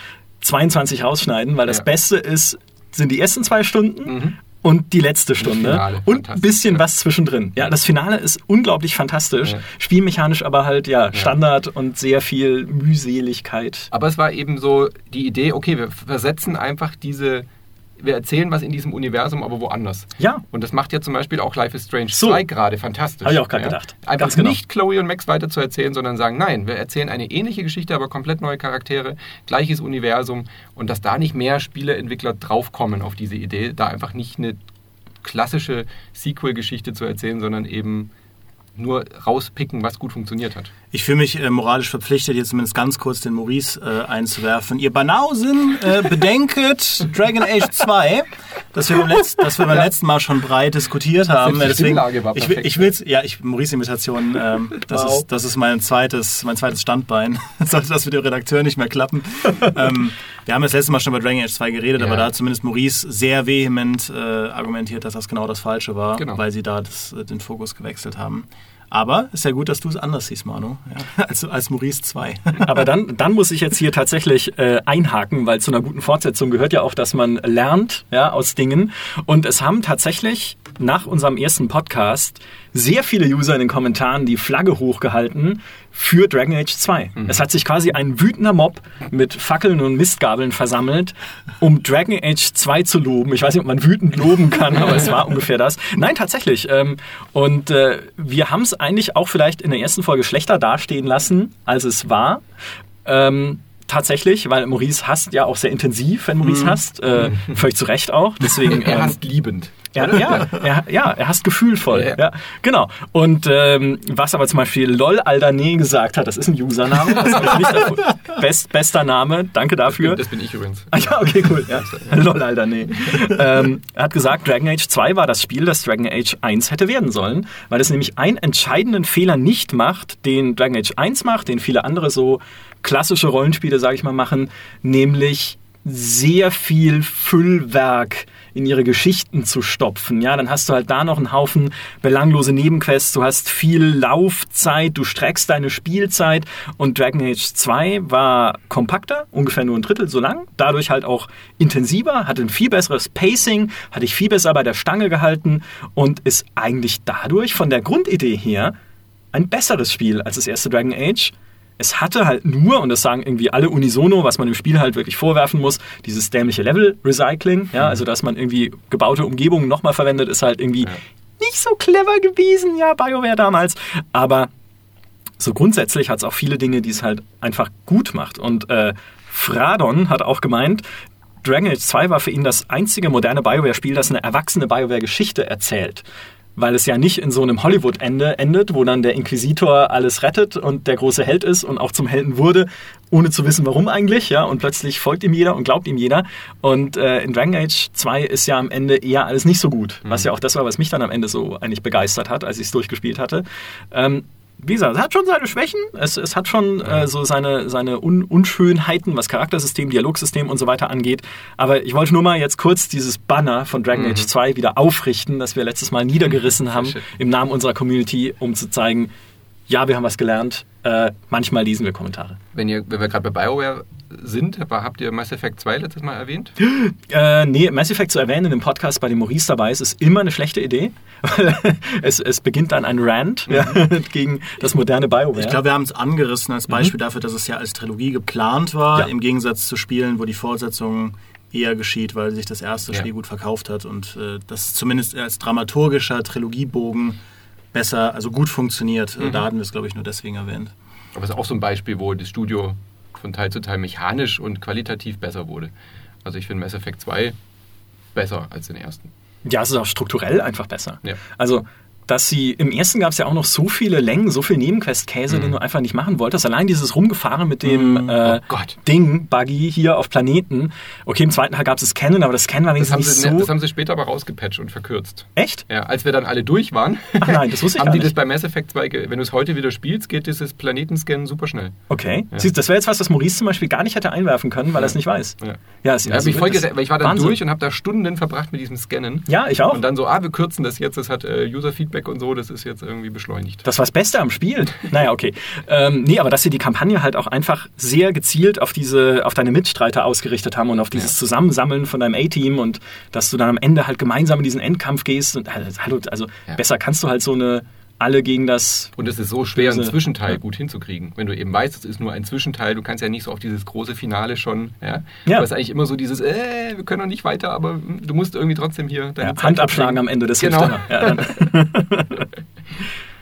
22 rausschneiden, weil das ja. Beste ist, sind die ersten zwei Stunden mhm und die letzte Stunde Finale, und ein bisschen was zwischendrin. Ja, das Finale ist unglaublich fantastisch, ja. spielmechanisch aber halt ja Standard ja. und sehr viel Mühseligkeit. Aber es war eben so die Idee, okay, wir versetzen einfach diese wir erzählen was in diesem Universum, aber woanders. Ja. Und das macht ja zum Beispiel auch Life is Strange so. 2 gerade fantastisch. Habe ich auch gerade ja? gedacht. Einfach Ganz genau. nicht Chloe und Max weiter zu erzählen, sondern sagen, nein, wir erzählen eine ähnliche Geschichte, aber komplett neue Charaktere, gleiches Universum und dass da nicht mehr Spieleentwickler draufkommen auf diese Idee, da einfach nicht eine klassische Sequel-Geschichte zu erzählen, sondern eben nur rauspicken, was gut funktioniert hat. Ich fühle mich äh, moralisch verpflichtet, jetzt zumindest ganz kurz den Maurice äh, einzuwerfen. Ihr Banausen, äh, bedenket Dragon Age 2, das wir beim, Letz-, das wir beim ja. letzten Mal schon breit diskutiert haben. Deswegen, ich, ich will's, ja, ich, Maurice-Imitation, ähm, das, wow. ist, das ist mein zweites, mein zweites Standbein. Sollte das mit dem Redakteur nicht mehr klappen. ähm, wir haben das letzte Mal schon über Dragon Age 2 geredet, ja. aber da hat zumindest Maurice sehr vehement äh, argumentiert, dass das genau das Falsche war, genau. weil sie da das, äh, den Fokus gewechselt haben. Aber ist ja gut, dass du es anders siehst, Manu, ja, als, als Maurice 2. Aber dann, dann muss ich jetzt hier tatsächlich äh, einhaken, weil zu einer guten Fortsetzung gehört ja auch, dass man lernt ja, aus Dingen. Und es haben tatsächlich nach unserem ersten Podcast sehr viele User in den Kommentaren die Flagge hochgehalten für Dragon Age 2. Mhm. Es hat sich quasi ein wütender Mob mit Fackeln und Mistgabeln versammelt, um Dragon Age 2 zu loben. Ich weiß nicht, ob man wütend loben kann, aber es war ungefähr das. Nein, tatsächlich. Ähm, und äh, wir haben es eigentlich auch vielleicht in der ersten Folge schlechter dastehen lassen, als es war. Ähm, tatsächlich, weil Maurice hasst ja auch sehr intensiv, wenn Maurice mhm. hasst. Äh, völlig zu Recht auch. Deswegen, er hasst ähm, liebend. Er, ja, er, ja, er hasst gefühlvoll. Ja, ja. genau. Und ähm, was aber zum Beispiel LOL Aldane gesagt hat, das ist ein Username. Das ist nicht Best, bester Name, danke dafür. Das bin, das bin ich übrigens. Ah, ja, okay, cool. Ja. LOL Aldane. ähm, er hat gesagt, Dragon Age 2 war das Spiel, das Dragon Age 1 hätte werden sollen, weil es nämlich einen entscheidenden Fehler nicht macht, den Dragon Age 1 macht, den viele andere so klassische Rollenspiele, sage ich mal, machen, nämlich sehr viel Füllwerk in ihre Geschichten zu stopfen. Ja, dann hast du halt da noch einen Haufen belanglose Nebenquests, du hast viel Laufzeit, du streckst deine Spielzeit. Und Dragon Age 2 war kompakter, ungefähr nur ein Drittel so lang, dadurch halt auch intensiver, hatte ein viel besseres Pacing, hatte ich viel besser bei der Stange gehalten und ist eigentlich dadurch von der Grundidee her ein besseres Spiel als das erste Dragon Age es hatte halt nur, und das sagen irgendwie alle unisono, was man im Spiel halt wirklich vorwerfen muss, dieses dämliche Level-Recycling. Ja, mhm. also dass man irgendwie gebaute Umgebungen nochmal verwendet, ist halt irgendwie ja. nicht so clever gewesen, ja, BioWare damals. Aber so grundsätzlich hat es auch viele Dinge, die es halt einfach gut macht. Und äh, Fradon hat auch gemeint, Dragon Age 2 war für ihn das einzige moderne BioWare-Spiel, das eine erwachsene BioWare-Geschichte erzählt weil es ja nicht in so einem Hollywood-Ende endet, wo dann der Inquisitor alles rettet und der große Held ist und auch zum Helden wurde, ohne zu wissen, warum eigentlich, ja, und plötzlich folgt ihm jeder und glaubt ihm jeder. Und äh, in Dragon Age 2 ist ja am Ende eher alles nicht so gut, mhm. was ja auch das war, was mich dann am Ende so eigentlich begeistert hat, als ich es durchgespielt hatte. Ähm, wie gesagt, es hat schon seine Schwächen, es, es hat schon äh, so seine, seine Un Unschönheiten, was Charaktersystem, Dialogsystem und so weiter angeht. Aber ich wollte nur mal jetzt kurz dieses Banner von Dragon mhm. Age 2 wieder aufrichten, das wir letztes Mal niedergerissen haben im Namen unserer Community, um zu zeigen, ja, wir haben was gelernt. Äh, manchmal lesen wir Kommentare. Wenn, ihr, wenn wir gerade bei BioWare sind, habt ihr Mass Effect 2 letztes Mal erwähnt? Äh, nee, Mass Effect zu erwähnen in dem Podcast, bei dem Maurice dabei ist, ist immer eine schlechte Idee. es, es beginnt dann ein Rant mhm. ja, gegen das moderne BioWare. Ich glaube, wir haben es angerissen als Beispiel mhm. dafür, dass es ja als Trilogie geplant war, ja. im Gegensatz zu Spielen, wo die Fortsetzung eher geschieht, weil sich das erste ja. Spiel gut verkauft hat und äh, das zumindest als dramaturgischer Trilogiebogen besser, also gut funktioniert. Mhm. Da hatten wir es, glaube ich, nur deswegen erwähnt. Aber es ist auch so ein Beispiel, wo das Studio von Teil zu Teil mechanisch und qualitativ besser wurde. Also ich finde Mass Effect 2 besser als den ersten. Ja, es ist auch strukturell einfach besser. Ja. Also dass sie im ersten gab es ja auch noch so viele Längen, so viel Nebenquest-Käse, mhm. den du einfach nicht machen wolltest. Allein dieses Rumgefahren mit dem mhm. äh, oh Ding, Buggy hier auf Planeten. Okay, im zweiten Teil gab es das Scannen, aber das Scannen war wenigstens nicht sie, so. Das haben sie später aber rausgepatcht und verkürzt. Echt? Ja, als wir dann alle durch waren, Ach nein, das wusste ich haben die nicht. das bei Mass Effect 2, wenn du es heute wieder spielst, geht dieses Planetenscannen super schnell. Okay. Ja. Siehst, das wäre jetzt was, was Maurice zum Beispiel gar nicht hätte einwerfen können, weil ja. er es nicht weiß. Ja, ja, es, also, ich, voll ich war dann Wahnsinn. durch und habe da Stunden verbracht mit diesem Scannen. Ja, ich auch. Und dann so, ah, wir kürzen das jetzt, das hat äh, User-Feedback und so, das ist jetzt irgendwie beschleunigt. Das war das Beste am Spiel. naja, okay. Ähm, nee, aber dass sie die Kampagne halt auch einfach sehr gezielt auf diese, auf deine Mitstreiter ausgerichtet haben und auf dieses ja. Zusammensammeln von deinem A-Team und dass du dann am Ende halt gemeinsam in diesen Endkampf gehst und also, also ja. besser kannst du halt so eine alle gegen das. Und es ist so schwer, einen Zwischenteil ja. gut hinzukriegen. Wenn du eben weißt, es ist nur ein Zwischenteil, du kannst ja nicht so auf dieses große Finale schon. Ja? ja. Du hast eigentlich immer so dieses, äh, wir können noch nicht weiter, aber du musst irgendwie trotzdem hier deine ja, Hand abschlagen am Ende des genau. Ja,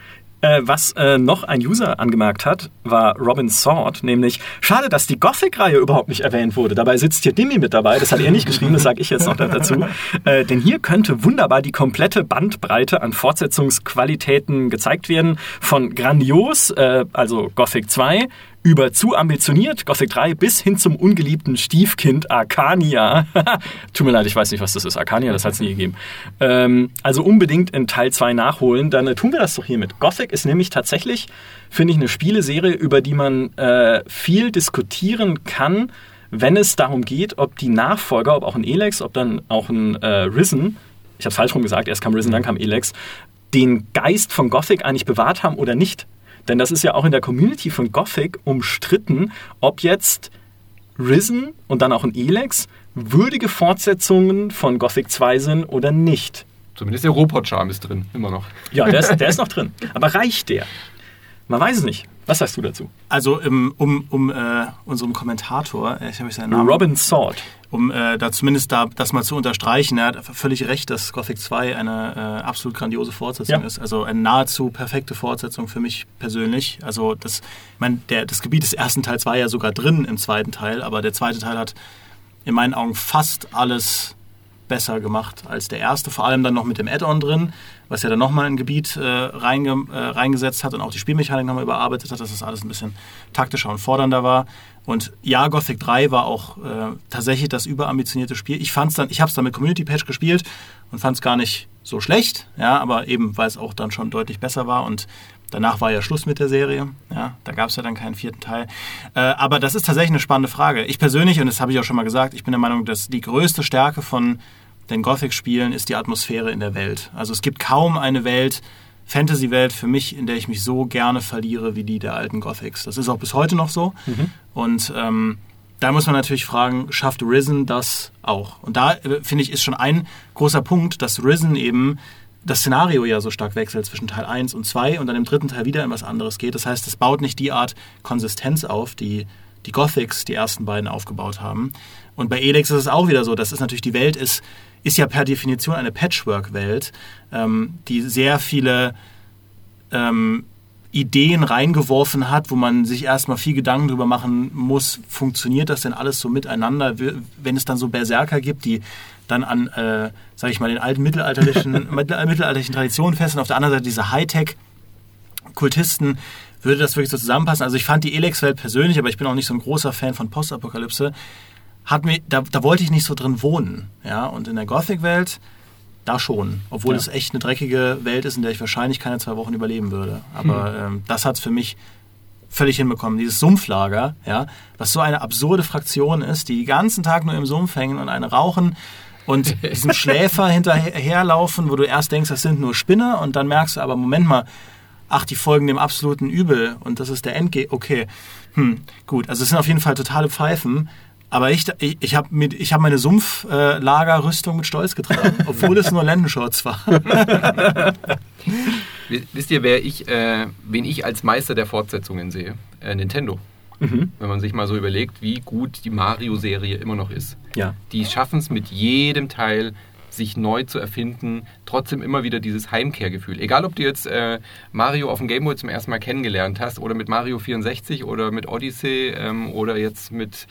Äh, was äh, noch ein User angemerkt hat, war Robin Sword, nämlich schade, dass die Gothic-Reihe überhaupt nicht erwähnt wurde. Dabei sitzt hier Dimi mit dabei, das hat er nicht geschrieben, das sage ich jetzt noch dazu. Äh, denn hier könnte wunderbar die komplette Bandbreite an Fortsetzungsqualitäten gezeigt werden. Von grandios, äh, also Gothic 2, über zu ambitioniert, Gothic 3, bis hin zum ungeliebten Stiefkind Arcania. Tut mir leid, ich weiß nicht, was das ist. Arcania, das hat es nie gegeben. Ähm, also unbedingt in Teil 2 nachholen. Dann äh, tun wir das doch hiermit. Gothic ist nämlich tatsächlich, finde ich, eine Spieleserie, über die man äh, viel diskutieren kann, wenn es darum geht, ob die Nachfolger, ob auch ein Elex, ob dann auch ein äh, Risen, ich habe falsch rum gesagt, erst kam Risen, dann kam Elex, den Geist von Gothic eigentlich bewahrt haben oder nicht. Denn das ist ja auch in der Community von Gothic umstritten, ob jetzt Risen und dann auch ein Elex würdige Fortsetzungen von Gothic 2 sind oder nicht. Zumindest der Robot-Charme ist drin, immer noch. Ja, der ist, der ist noch drin. Aber reicht der? Man weiß es nicht. Was sagst du dazu? Also um, um, um äh, unserem Kommentator, äh, ich habe seinen Namen. Robin Sword. Um äh, da zumindest da, das mal zu unterstreichen, er hat völlig recht, dass Gothic 2 eine äh, absolut grandiose Fortsetzung Ja. ist. Also eine nahezu perfekte Fortsetzung für mich persönlich. Also das, ich mein, der, das Gebiet des ersten Teils war ja sogar drin im zweiten Teil, aber der zweite Teil hat in meinen Augen fast alles besser gemacht als der erste. Vor allem dann noch mit dem Add-on drin, was ja dann nochmal ein Gebiet äh, reinge, äh, reingesetzt hat und auch die Spielmechanik nochmal überarbeitet hat, dass das alles ein bisschen taktischer und fordernder war. Und ja, Gothic 3 war auch äh, tatsächlich das überambitionierte Spiel. Ich fand's dann, ich habe es dann mit Community Patch gespielt und fand es gar nicht so schlecht, ja, aber eben weil es auch dann schon deutlich besser war und Danach war ja Schluss mit der Serie. Ja, da gab es ja dann keinen vierten Teil. Äh, aber das ist tatsächlich eine spannende Frage. Ich persönlich, und das habe ich auch schon mal gesagt, ich bin der Meinung, dass die größte Stärke von den Gothic-Spielen ist die Atmosphäre in der Welt. Also es gibt kaum eine Welt, Fantasy-Welt für mich, in der ich mich so gerne verliere wie die der alten Gothics. Das ist auch bis heute noch so. Und ähm, da muss man natürlich fragen, schafft Risen das auch? Und da äh, finde ich ist schon ein großer Punkt, dass Risen eben das Szenario ja so stark wechselt zwischen Teil 1 und 2 und dann im dritten Teil wieder in was anderes geht. Das heißt, es baut nicht die Art Konsistenz auf, die die Gothics, die ersten beiden, aufgebaut haben. Und bei Elex ist es auch wieder so. Das ist natürlich, die Welt ist, ist ja per Definition eine Patchwork-Welt, ähm, die sehr viele ähm, Ideen reingeworfen hat, wo man sich erstmal viel Gedanken drüber machen muss, funktioniert das denn alles so miteinander, wenn es dann so Berserker gibt, die dann an, äh, sag ich mal, den alten mittelalterlichen, mittel- mittelalterlichen Traditionen fest und auf der anderen Seite diese Hightech-Kultisten, würde das wirklich so zusammenpassen? Also ich fand die Elex-Welt persönlich, aber ich bin auch nicht so ein großer Fan von Postapokalypse, hat mir, da, da wollte ich nicht so drin wohnen. Ja? Und in der Gothic-Welt, da schon. Obwohl Ja. es echt eine dreckige Welt ist, in der ich wahrscheinlich keine zwei Wochen überleben würde. Aber ähm, das hat es für mich völlig hinbekommen. Dieses Sumpflager, ja, was so eine absurde Fraktion ist, die den ganzen Tag nur im Sumpf hängen und eine rauchen und diesem Schläfer hinterherlaufen, wo du erst denkst, das sind nur Spinner und dann merkst du aber, Moment mal, ach, die folgen dem absoluten Übel und das ist der Endgame. Okay, hm, gut. Also es sind auf jeden Fall totale Pfeifen. Aber ich, ich, ich habe hab meine Sumpflagerrüstung mit Stolz getragen, obwohl es nur Lendenshorts war. Wi- Wisst ihr, wer ich, äh, wen ich als Meister der Fortsetzungen sehe? Äh, Nintendo. Mhm. Wenn man sich mal so überlegt, wie gut die Mario-Serie immer noch ist. Ja. Die schaffen es mit jedem Teil, sich neu zu erfinden, trotzdem immer wieder dieses Heimkehrgefühl. Egal, ob du jetzt äh, Mario auf dem Gameboy zum ersten Mal kennengelernt hast oder mit Mario 64 oder mit Odyssey ähm, oder jetzt mit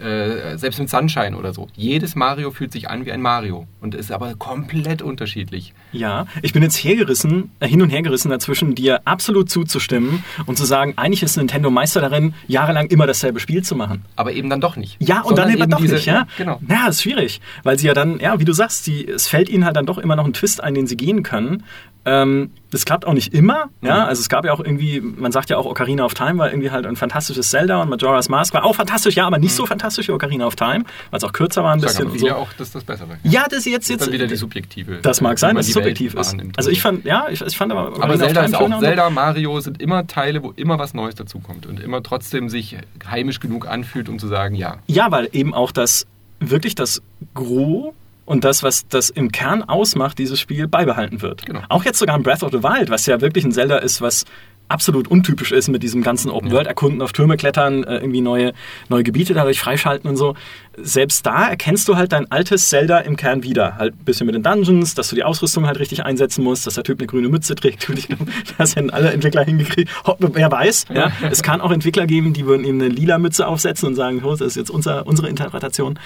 äh, selbst mit Sunshine oder so. Jedes Mario fühlt sich an wie ein Mario und ist aber komplett unterschiedlich. Ja, ich bin jetzt hergerissen, äh, hin und her gerissen dazwischen, dir absolut zuzustimmen und zu sagen, eigentlich ist Nintendo Meister darin, jahrelang immer dasselbe Spiel zu machen. Aber eben dann doch nicht. Ja, und dann eben doch diese- nicht, ja? Genau. Ja, das ist schwierig, weil sie ja dann, ja, wie du sagst, die, es fällt ihnen halt dann doch immer noch ein Twist ein, den sie gehen können. Ähm, das klappt auch nicht immer, ja, also es gab ja auch irgendwie, man sagt ja auch, Ocarina of Time war irgendwie halt ein fantastisches Zelda und Majora's Mask war auch fantastisch, ja, aber nicht so fantastisch wie Ocarina of Time, weil es auch kürzer war ein bisschen aber so. auch, dass das besser war. Ja, das ist jetzt, jetzt dann wieder die subjektive. das mag wie sein, dass es subjektiv ist. Also ich fand, ja, ich, ich fand aber. Aber Ocarina of Zelda ist auch. Zelda, Mario sind immer Teile, wo immer was Neues dazukommt und immer trotzdem sich heimisch genug anfühlt, um zu sagen, ja. Ja, weil eben auch das wirklich das Gros und das, was das im Kern ausmacht, dieses Spiel beibehalten wird. Genau. Auch jetzt sogar in Breath of the Wild, was ja wirklich ein Zelda ist, was absolut untypisch ist mit diesem ganzen Open World erkunden, auf Türme klettern, äh, irgendwie neue neue Gebiete dadurch freischalten und so. Selbst da erkennst du halt dein altes Zelda im Kern wieder, halt ein bisschen mit den Dungeons, dass du die Ausrüstung halt richtig einsetzen musst, dass der Typ eine grüne Mütze trägt. Und ich glaube, das hätten alle Entwickler hingekriegt. Wer weiß, ja, es kann auch Entwickler geben, die würden ihm eine lila Mütze aufsetzen und sagen, oh, das ist jetzt unser, unsere Interpretation.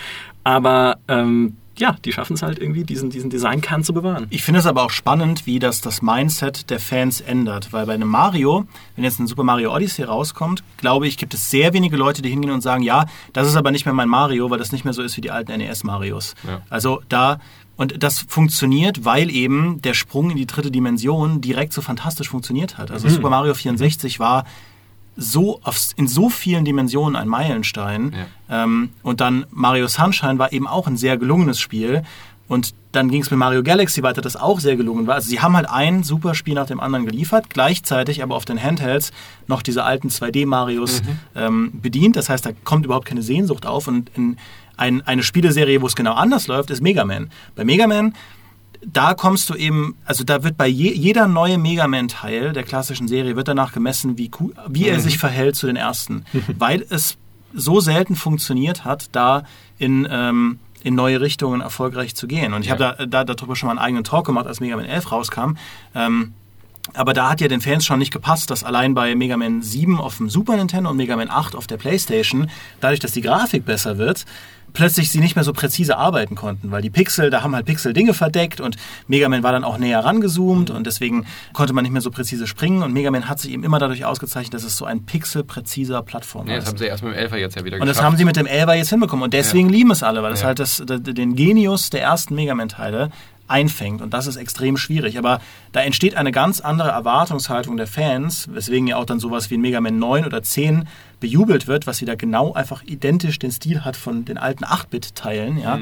Aber ähm, ja, die schaffen es halt irgendwie, diesen, diesen Designkern zu bewahren. Ich finde es aber auch spannend, wie das das Mindset der Fans ändert. Weil bei einem Mario, wenn jetzt ein Super Mario Odyssey rauskommt, glaube ich, gibt es sehr wenige Leute, die hingehen und sagen, ja, das ist aber nicht mehr mein Mario, weil das nicht mehr so ist wie die alten NES-Marios. Ja. Also da, und das funktioniert, weil eben der Sprung in die dritte Dimension direkt so fantastisch funktioniert hat. Also Super Mario 64 war so in so vielen Dimensionen ein Meilenstein. Ähm, und dann Mario Sunshine war eben auch ein sehr gelungenes Spiel. Und dann ging es mit Mario Galaxy weiter, das auch sehr gelungen war. Also sie haben halt ein super Spiel nach dem anderen geliefert, gleichzeitig aber auf den Handhelds noch diese alten 2D-Marios ähm, bedient. Das heißt, da kommt überhaupt keine Sehnsucht auf. Und in ein, eine Spieleserie, wo es genau anders läuft, ist Mega Man. Bei Mega Man da kommst du eben, also da wird bei je, jeder neue Mega Man-Teil der klassischen Serie wird danach gemessen, wie, wie er sich verhält zu den ersten. weil es so selten funktioniert hat, da in, ähm, in neue Richtungen erfolgreich zu gehen. Und ich Ja. habe da, da darüber schon mal einen eigenen Talk gemacht, als Mega Man 11 rauskam. Ähm, aber da hat ja den Fans schon nicht gepasst, dass allein bei Mega Man 7 auf dem Super Nintendo und Mega Man 8 auf der Playstation, dadurch, dass die Grafik besser wird, plötzlich sie nicht mehr so präzise arbeiten konnten, weil die Pixel, da haben halt Pixel Dinge verdeckt und Mega Man war dann auch näher rangezoomt und deswegen konnte man nicht mehr so präzise springen und Mega Man hat sich eben immer dadurch ausgezeichnet, dass es so ein pixelpräziser Plattformer Ja, das haben sie erst mit dem Elfer jetzt ja wieder Und das haben sie mit dem Elber jetzt hinbekommen. Und deswegen lieben es alle, weil es Ja. halt das, den Genius der ersten Mega Man-Teile einfängt. Und das ist extrem schwierig. Aber da entsteht eine ganz andere Erwartungshaltung der Fans, weswegen ja auch dann sowas wie ein Mega Man 9 oder 10 bejubelt wird, was wieder genau einfach identisch den Stil hat von den alten 8-Bit-Teilen. Ja.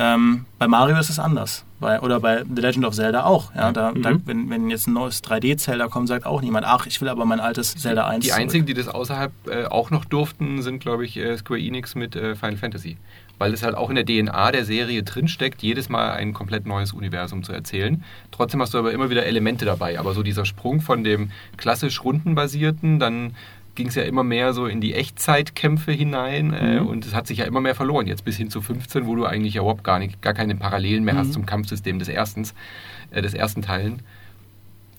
Ähm, bei Mario ist es anders. Bei, oder bei The Legend of Zelda auch. Ja. Da, da, wenn, wenn jetzt ein neues 3D-Zelda kommt, sagt auch niemand, ach, ich will aber mein altes Zelda 1 Die einzigen, die das außerhalb äh, auch noch durften, sind, glaube ich, äh, Square Enix mit äh, Final Fantasy. Weil es halt auch in der DNA der Serie drinsteckt, jedes Mal ein komplett neues Universum zu erzählen. Trotzdem hast du aber immer wieder Elemente dabei. Aber so dieser Sprung von dem klassisch rundenbasierten, dann ging es ja immer mehr so in die Echtzeitkämpfe hinein äh, und es hat sich ja immer mehr verloren. Jetzt bis hin zu 15, wo du eigentlich ja überhaupt gar, nicht, gar keine Parallelen mehr hast zum Kampfsystem des, erstens, äh, des ersten Teilen.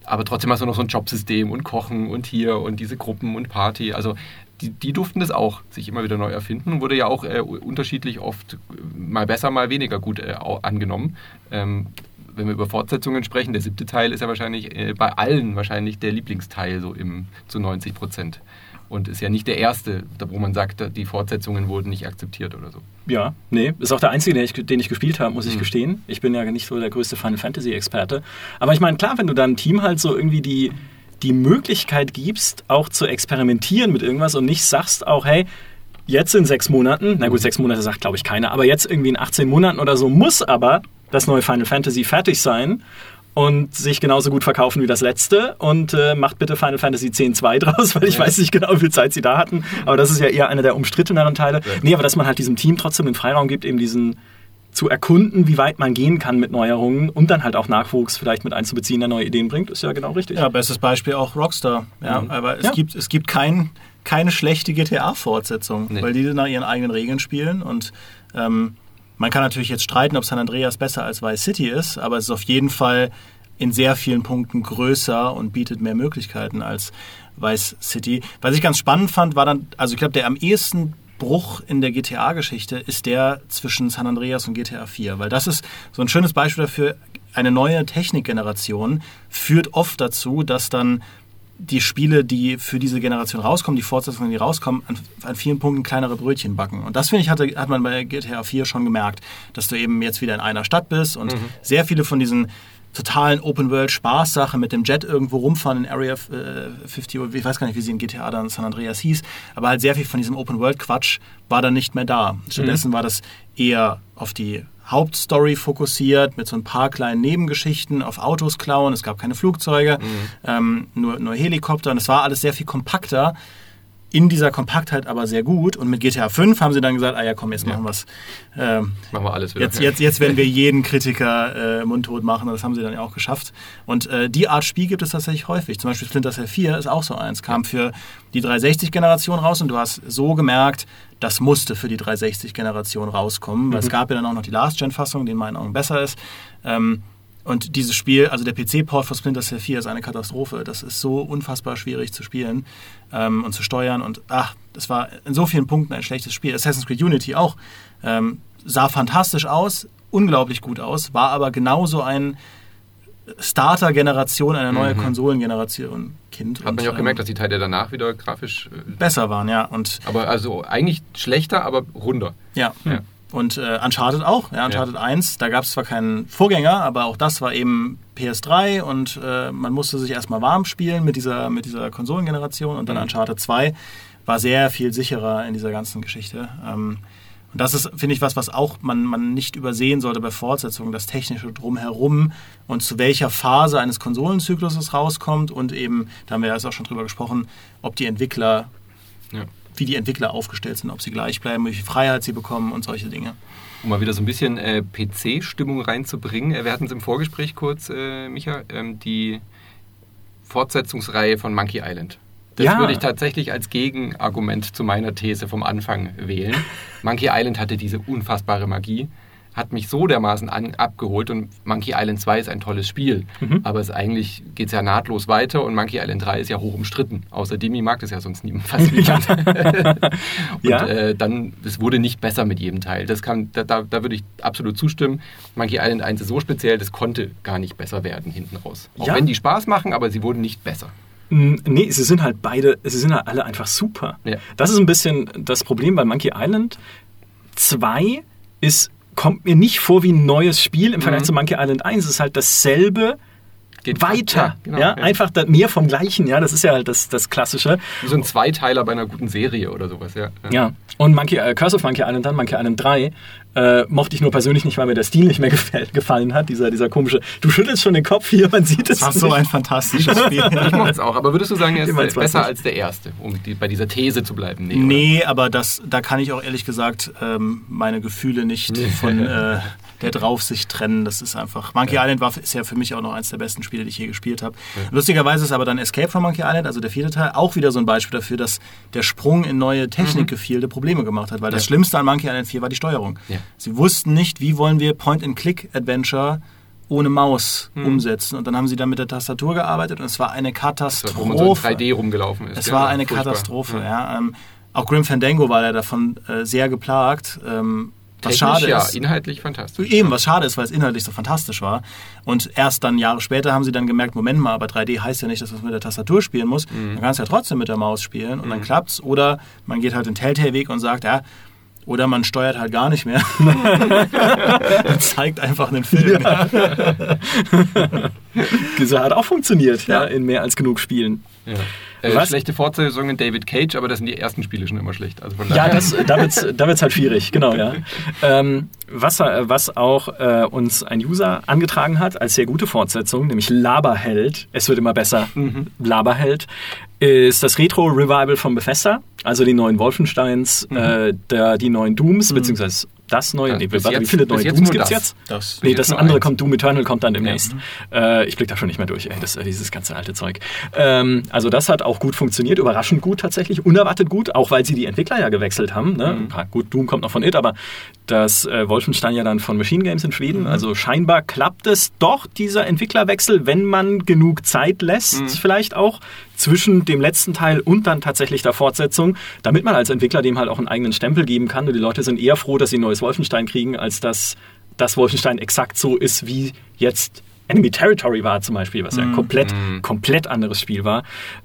Aber trotzdem hast du noch so ein Jobsystem und Kochen und hier und diese Gruppen und Party. Also die, die durften das auch sich immer wieder neu erfinden. Wurde ja auch äh, unterschiedlich oft äh, mal besser, mal weniger gut äh, angenommen. Ähm, wenn wir über Fortsetzungen sprechen, der siebte Teil ist ja wahrscheinlich äh, bei allen wahrscheinlich der Lieblingsteil so im, zu 90 Prozent. Und ist ja nicht der erste, wo man sagt, die Fortsetzungen wurden nicht akzeptiert oder so. Ja, nee, ist auch der einzige, den ich, den ich gespielt habe, muss ich Mhm. gestehen. Ich bin ja nicht so der größte Final Fantasy Experte. Aber ich meine, klar, wenn du deinem Team halt so irgendwie die, die Möglichkeit gibst, auch zu experimentieren mit irgendwas und nicht sagst auch, hey, jetzt in sechs Monaten, na gut, sechs Monate sagt glaube ich keiner, aber jetzt irgendwie in 18 Monaten oder so muss aber das neue Final Fantasy fertig sein und sich genauso gut verkaufen wie das letzte und äh, macht bitte Final Fantasy X-2 draus, weil ich Ja. weiß nicht genau, wie viel Zeit sie da hatten, aber das ist ja eher einer der umstritteneren Teile. Ja. Nee, aber dass man halt diesem Team trotzdem den Freiraum gibt, eben diesen zu erkunden, wie weit man gehen kann mit Neuerungen und dann halt auch Nachwuchs vielleicht mit einzubeziehen, der neue Ideen bringt, ist ja genau richtig. Ja, bestes Beispiel auch Rockstar. Ja, Mhm. aber es Ja. gibt, es gibt kein, keine schlechte GTA-Fortsetzung, Nee. weil die nach ihren eigenen Regeln spielen. Und ähm, man kann natürlich jetzt streiten, ob San Andreas besser als Vice City ist, aber es ist auf jeden Fall in sehr vielen Punkten größer und bietet mehr Möglichkeiten als Vice City. Was ich ganz spannend fand, war dann, also ich glaube, der am ehesten Bruch in der GTA-Geschichte ist der zwischen San Andreas und GTA 4, weil das ist so ein schönes Beispiel dafür, eine neue Technikgeneration führt oft dazu, dass dann die Spiele, die für diese Generation rauskommen, die Fortsetzungen, die rauskommen, an, an vielen Punkten kleinere Brötchen backen. Und das, finde ich, hatte, hat man bei GTA 4 schon gemerkt, dass du eben jetzt wieder in einer Stadt bist und sehr viele von diesen totalen Open-World-Spaß-Sachen mit dem Jet irgendwo rumfahren in Area äh, 50, oder ich weiß gar nicht, wie sie in GTA dann San Andreas hieß, aber halt sehr viel von diesem Open-World-Quatsch war dann nicht mehr da. Stattdessen war das eher auf die Hauptstory fokussiert, mit so ein paar kleinen Nebengeschichten auf Autos klauen. Es gab keine Flugzeuge, ähm, nur, nur Helikopter und es war alles sehr viel kompakter. In dieser Kompaktheit aber sehr gut. Und mit GTA 5 haben sie dann gesagt, ah ja, komm, jetzt Ja. machen wir es. Ähm, Machen wir alles wieder. Jetzt, jetzt, jetzt werden wir jeden Kritiker äh, mundtot machen und das haben sie dann ja auch geschafft. Und äh, die Art Spiel gibt es tatsächlich häufig. Zum Beispiel Splinter Cell 4 ist auch so eins. Kam für die 360-Generation raus und du hast so gemerkt, das musste für die 360-Generation rauskommen, weil es gab ja dann auch noch die Last-Gen-Fassung, die in meinen Augen besser ist. Ähm, und dieses Spiel, also der PC-Port von Splinter Cell 4 ist eine Katastrophe. Das ist so unfassbar schwierig zu spielen ähm, und zu steuern. Und ach, das war in so vielen Punkten ein schlechtes Spiel. Assassin's Creed Unity auch. Ähm, sah fantastisch aus, unglaublich gut aus, war aber genauso ein Starter-Generation, eine neue Mhm. Konsolengeneration Kind. Hat man ja auch gemerkt, ähm, dass die Teile danach wieder grafisch. Äh, besser waren, ja. Und aber also eigentlich schlechter, aber runder. ja. Ja. Und äh, Uncharted auch. Ja, Uncharted 1, da gab es zwar keinen Vorgänger, aber auch das war eben PS3 und äh, man musste sich erstmal warm spielen mit dieser, mit dieser Konsolengeneration und dann Mhm. Uncharted 2 war sehr viel sicherer in dieser ganzen Geschichte. Ähm, und das ist, finde ich, was, was auch man, man nicht übersehen sollte bei Fortsetzungen, das Technische drumherum und zu welcher Phase eines Konsolenzyklus es rauskommt und eben, da haben wir ja jetzt auch schon drüber gesprochen, ob die Entwickler Ja. Wie die Entwickler aufgestellt sind, ob sie gleich bleiben, viel Freiheit sie bekommen und solche Dinge. Um mal wieder so ein bisschen äh, PC-Stimmung reinzubringen. Äh, wir hatten es im Vorgespräch kurz, äh, Micha, ähm, die Fortsetzungsreihe von Monkey Island. Das Ja. würde ich tatsächlich als Gegenargument zu meiner These vom Anfang wählen. Monkey Island hatte diese unfassbare Magie, hat mich so dermaßen an, abgeholt und Monkey Island 2 ist ein tolles Spiel. Mhm. Aber es eigentlich geht es ja nahtlos weiter und Monkey Island 3 ist ja hoch umstritten. Außer Demi mag das ja sonst niemand fast niemand. und Ja. äh, dann, es wurde nicht besser mit jedem Teil. Das kann, da, da, da würde ich absolut zustimmen. Monkey Island 1 ist so speziell, das konnte gar nicht besser werden hinten raus. Auch Ja. wenn die Spaß machen, aber sie wurden nicht besser. Mm, Nee, sie sind halt beide, sie sind halt alle einfach super. Ja. Das ist ein bisschen das Problem bei Monkey Island. 2 ist, kommt mir nicht vor wie ein neues Spiel im Vergleich Mhm. zu Monkey Island 1. Es ist halt dasselbe Geht weiter. Ja, Ja, genau, ja. einfach da, mehr vom Gleichen. Ja, das ist ja halt das, das Klassische. Wie so ein Zweiteiler bei einer guten Serie oder sowas, ja. Ja. Und Monkey, äh, Curse of Monkey Island dann, Monkey Island 3, äh, mochte ich nur persönlich nicht, weil mir der Stil nicht mehr gefällt, gefallen hat. Dieser, dieser komische, du schüttelst schon den Kopf hier, man sieht es Das war so ein fantastisches Spiel. Ich mochte es auch, aber würdest du sagen, er ist äh, besser als der erste, um die, bei dieser These zu bleiben? Nee, Nee, aber das, da kann ich auch ehrlich gesagt ähm, meine Gefühle nicht von äh, der Draufsicht trennen. Das ist einfach. Monkey Island war, ist ja für mich auch noch eins der besten Spiele, die ich je gespielt habe. Lustigerweise ist aber dann Escape from Monkey Island, also der vierte Teil, auch wieder so ein Beispiel dafür, dass der Sprung in neue Technikgefilde Probleme gemacht hat. Weil das Ja. Schlimmste an Monkey Island 4 war die Steuerung. Ja. Sie wussten nicht, wie wollen wir Point-and-Click-Adventure ohne Maus umsetzen. Und dann haben sie dann mit der Tastatur gearbeitet und es war eine Katastrophe. man so in 3D rumgelaufen ist. Es ja, war eine furchtbar. Katastrophe, ja. Ähm, auch Grim Fandango war ja davon äh, sehr geplagt. Ähm, was schade ja, ist. inhaltlich fantastisch. Eben, was schade ist, weil es inhaltlich so fantastisch war. Und erst dann Jahre später haben sie dann gemerkt, Moment mal, aber 3D heißt ja nicht, dass man mit der Tastatur spielen muss. Mhm. Man kann es ja trotzdem mit der Maus spielen und dann klappt's. Oder man geht halt den Telltale-Weg und sagt, ja, oder man steuert halt gar nicht mehr. und zeigt einfach einen Film. Das hat auch funktioniert, ja. Ja. in mehr als genug Spielen. Ja. Äh, schlechte Fortsetzungen David Cage, aber das sind die ersten Spiele schon immer schlecht. Also Ja, das, da wird's, da wird's halt schwierig, genau, ja. Ähm, was, äh, was auch äh, uns ein User angetragen hat als sehr gute Fortsetzung, nämlich Laberheld, es wird immer besser, Laberheld, ist das Retro-Revival von Bethesda, also die neuen Wolfensteins, äh, der, die neuen Dooms, beziehungsweise das neue, Ja, nee, bis warte, wie jetzt- viele bis neue Dooms gibt's das. jetzt? Das, Nee, das andere eins. kommt, Doom Eternal kommt dann demnächst. Äh, ich blick da schon nicht mehr durch, ey, das, dieses ganze alte Zeug. Ähm, also das hat auch gut funktioniert, überraschend gut tatsächlich, unerwartet gut, auch weil sie die Entwickler ja gewechselt haben. Ne? Mhm. Ja, gut, Doom kommt noch von It, aber das äh, Wolfenstein ja dann von Machine Games in Schweden. Also scheinbar klappt es doch, dieser Entwicklerwechsel, wenn man genug Zeit lässt, Mhm. vielleicht auch zwischen dem letzten Teil und dann tatsächlich der Fortsetzung, damit man als Entwickler dem halt auch einen eigenen Stempel geben kann. Und die Leute sind eher froh, dass sie ein neues Wolfenstein kriegen, als dass das Wolfenstein exakt so ist, wie jetzt Enemy Territory war zum Beispiel, was ja ein komplett, komplett anderes Spiel war.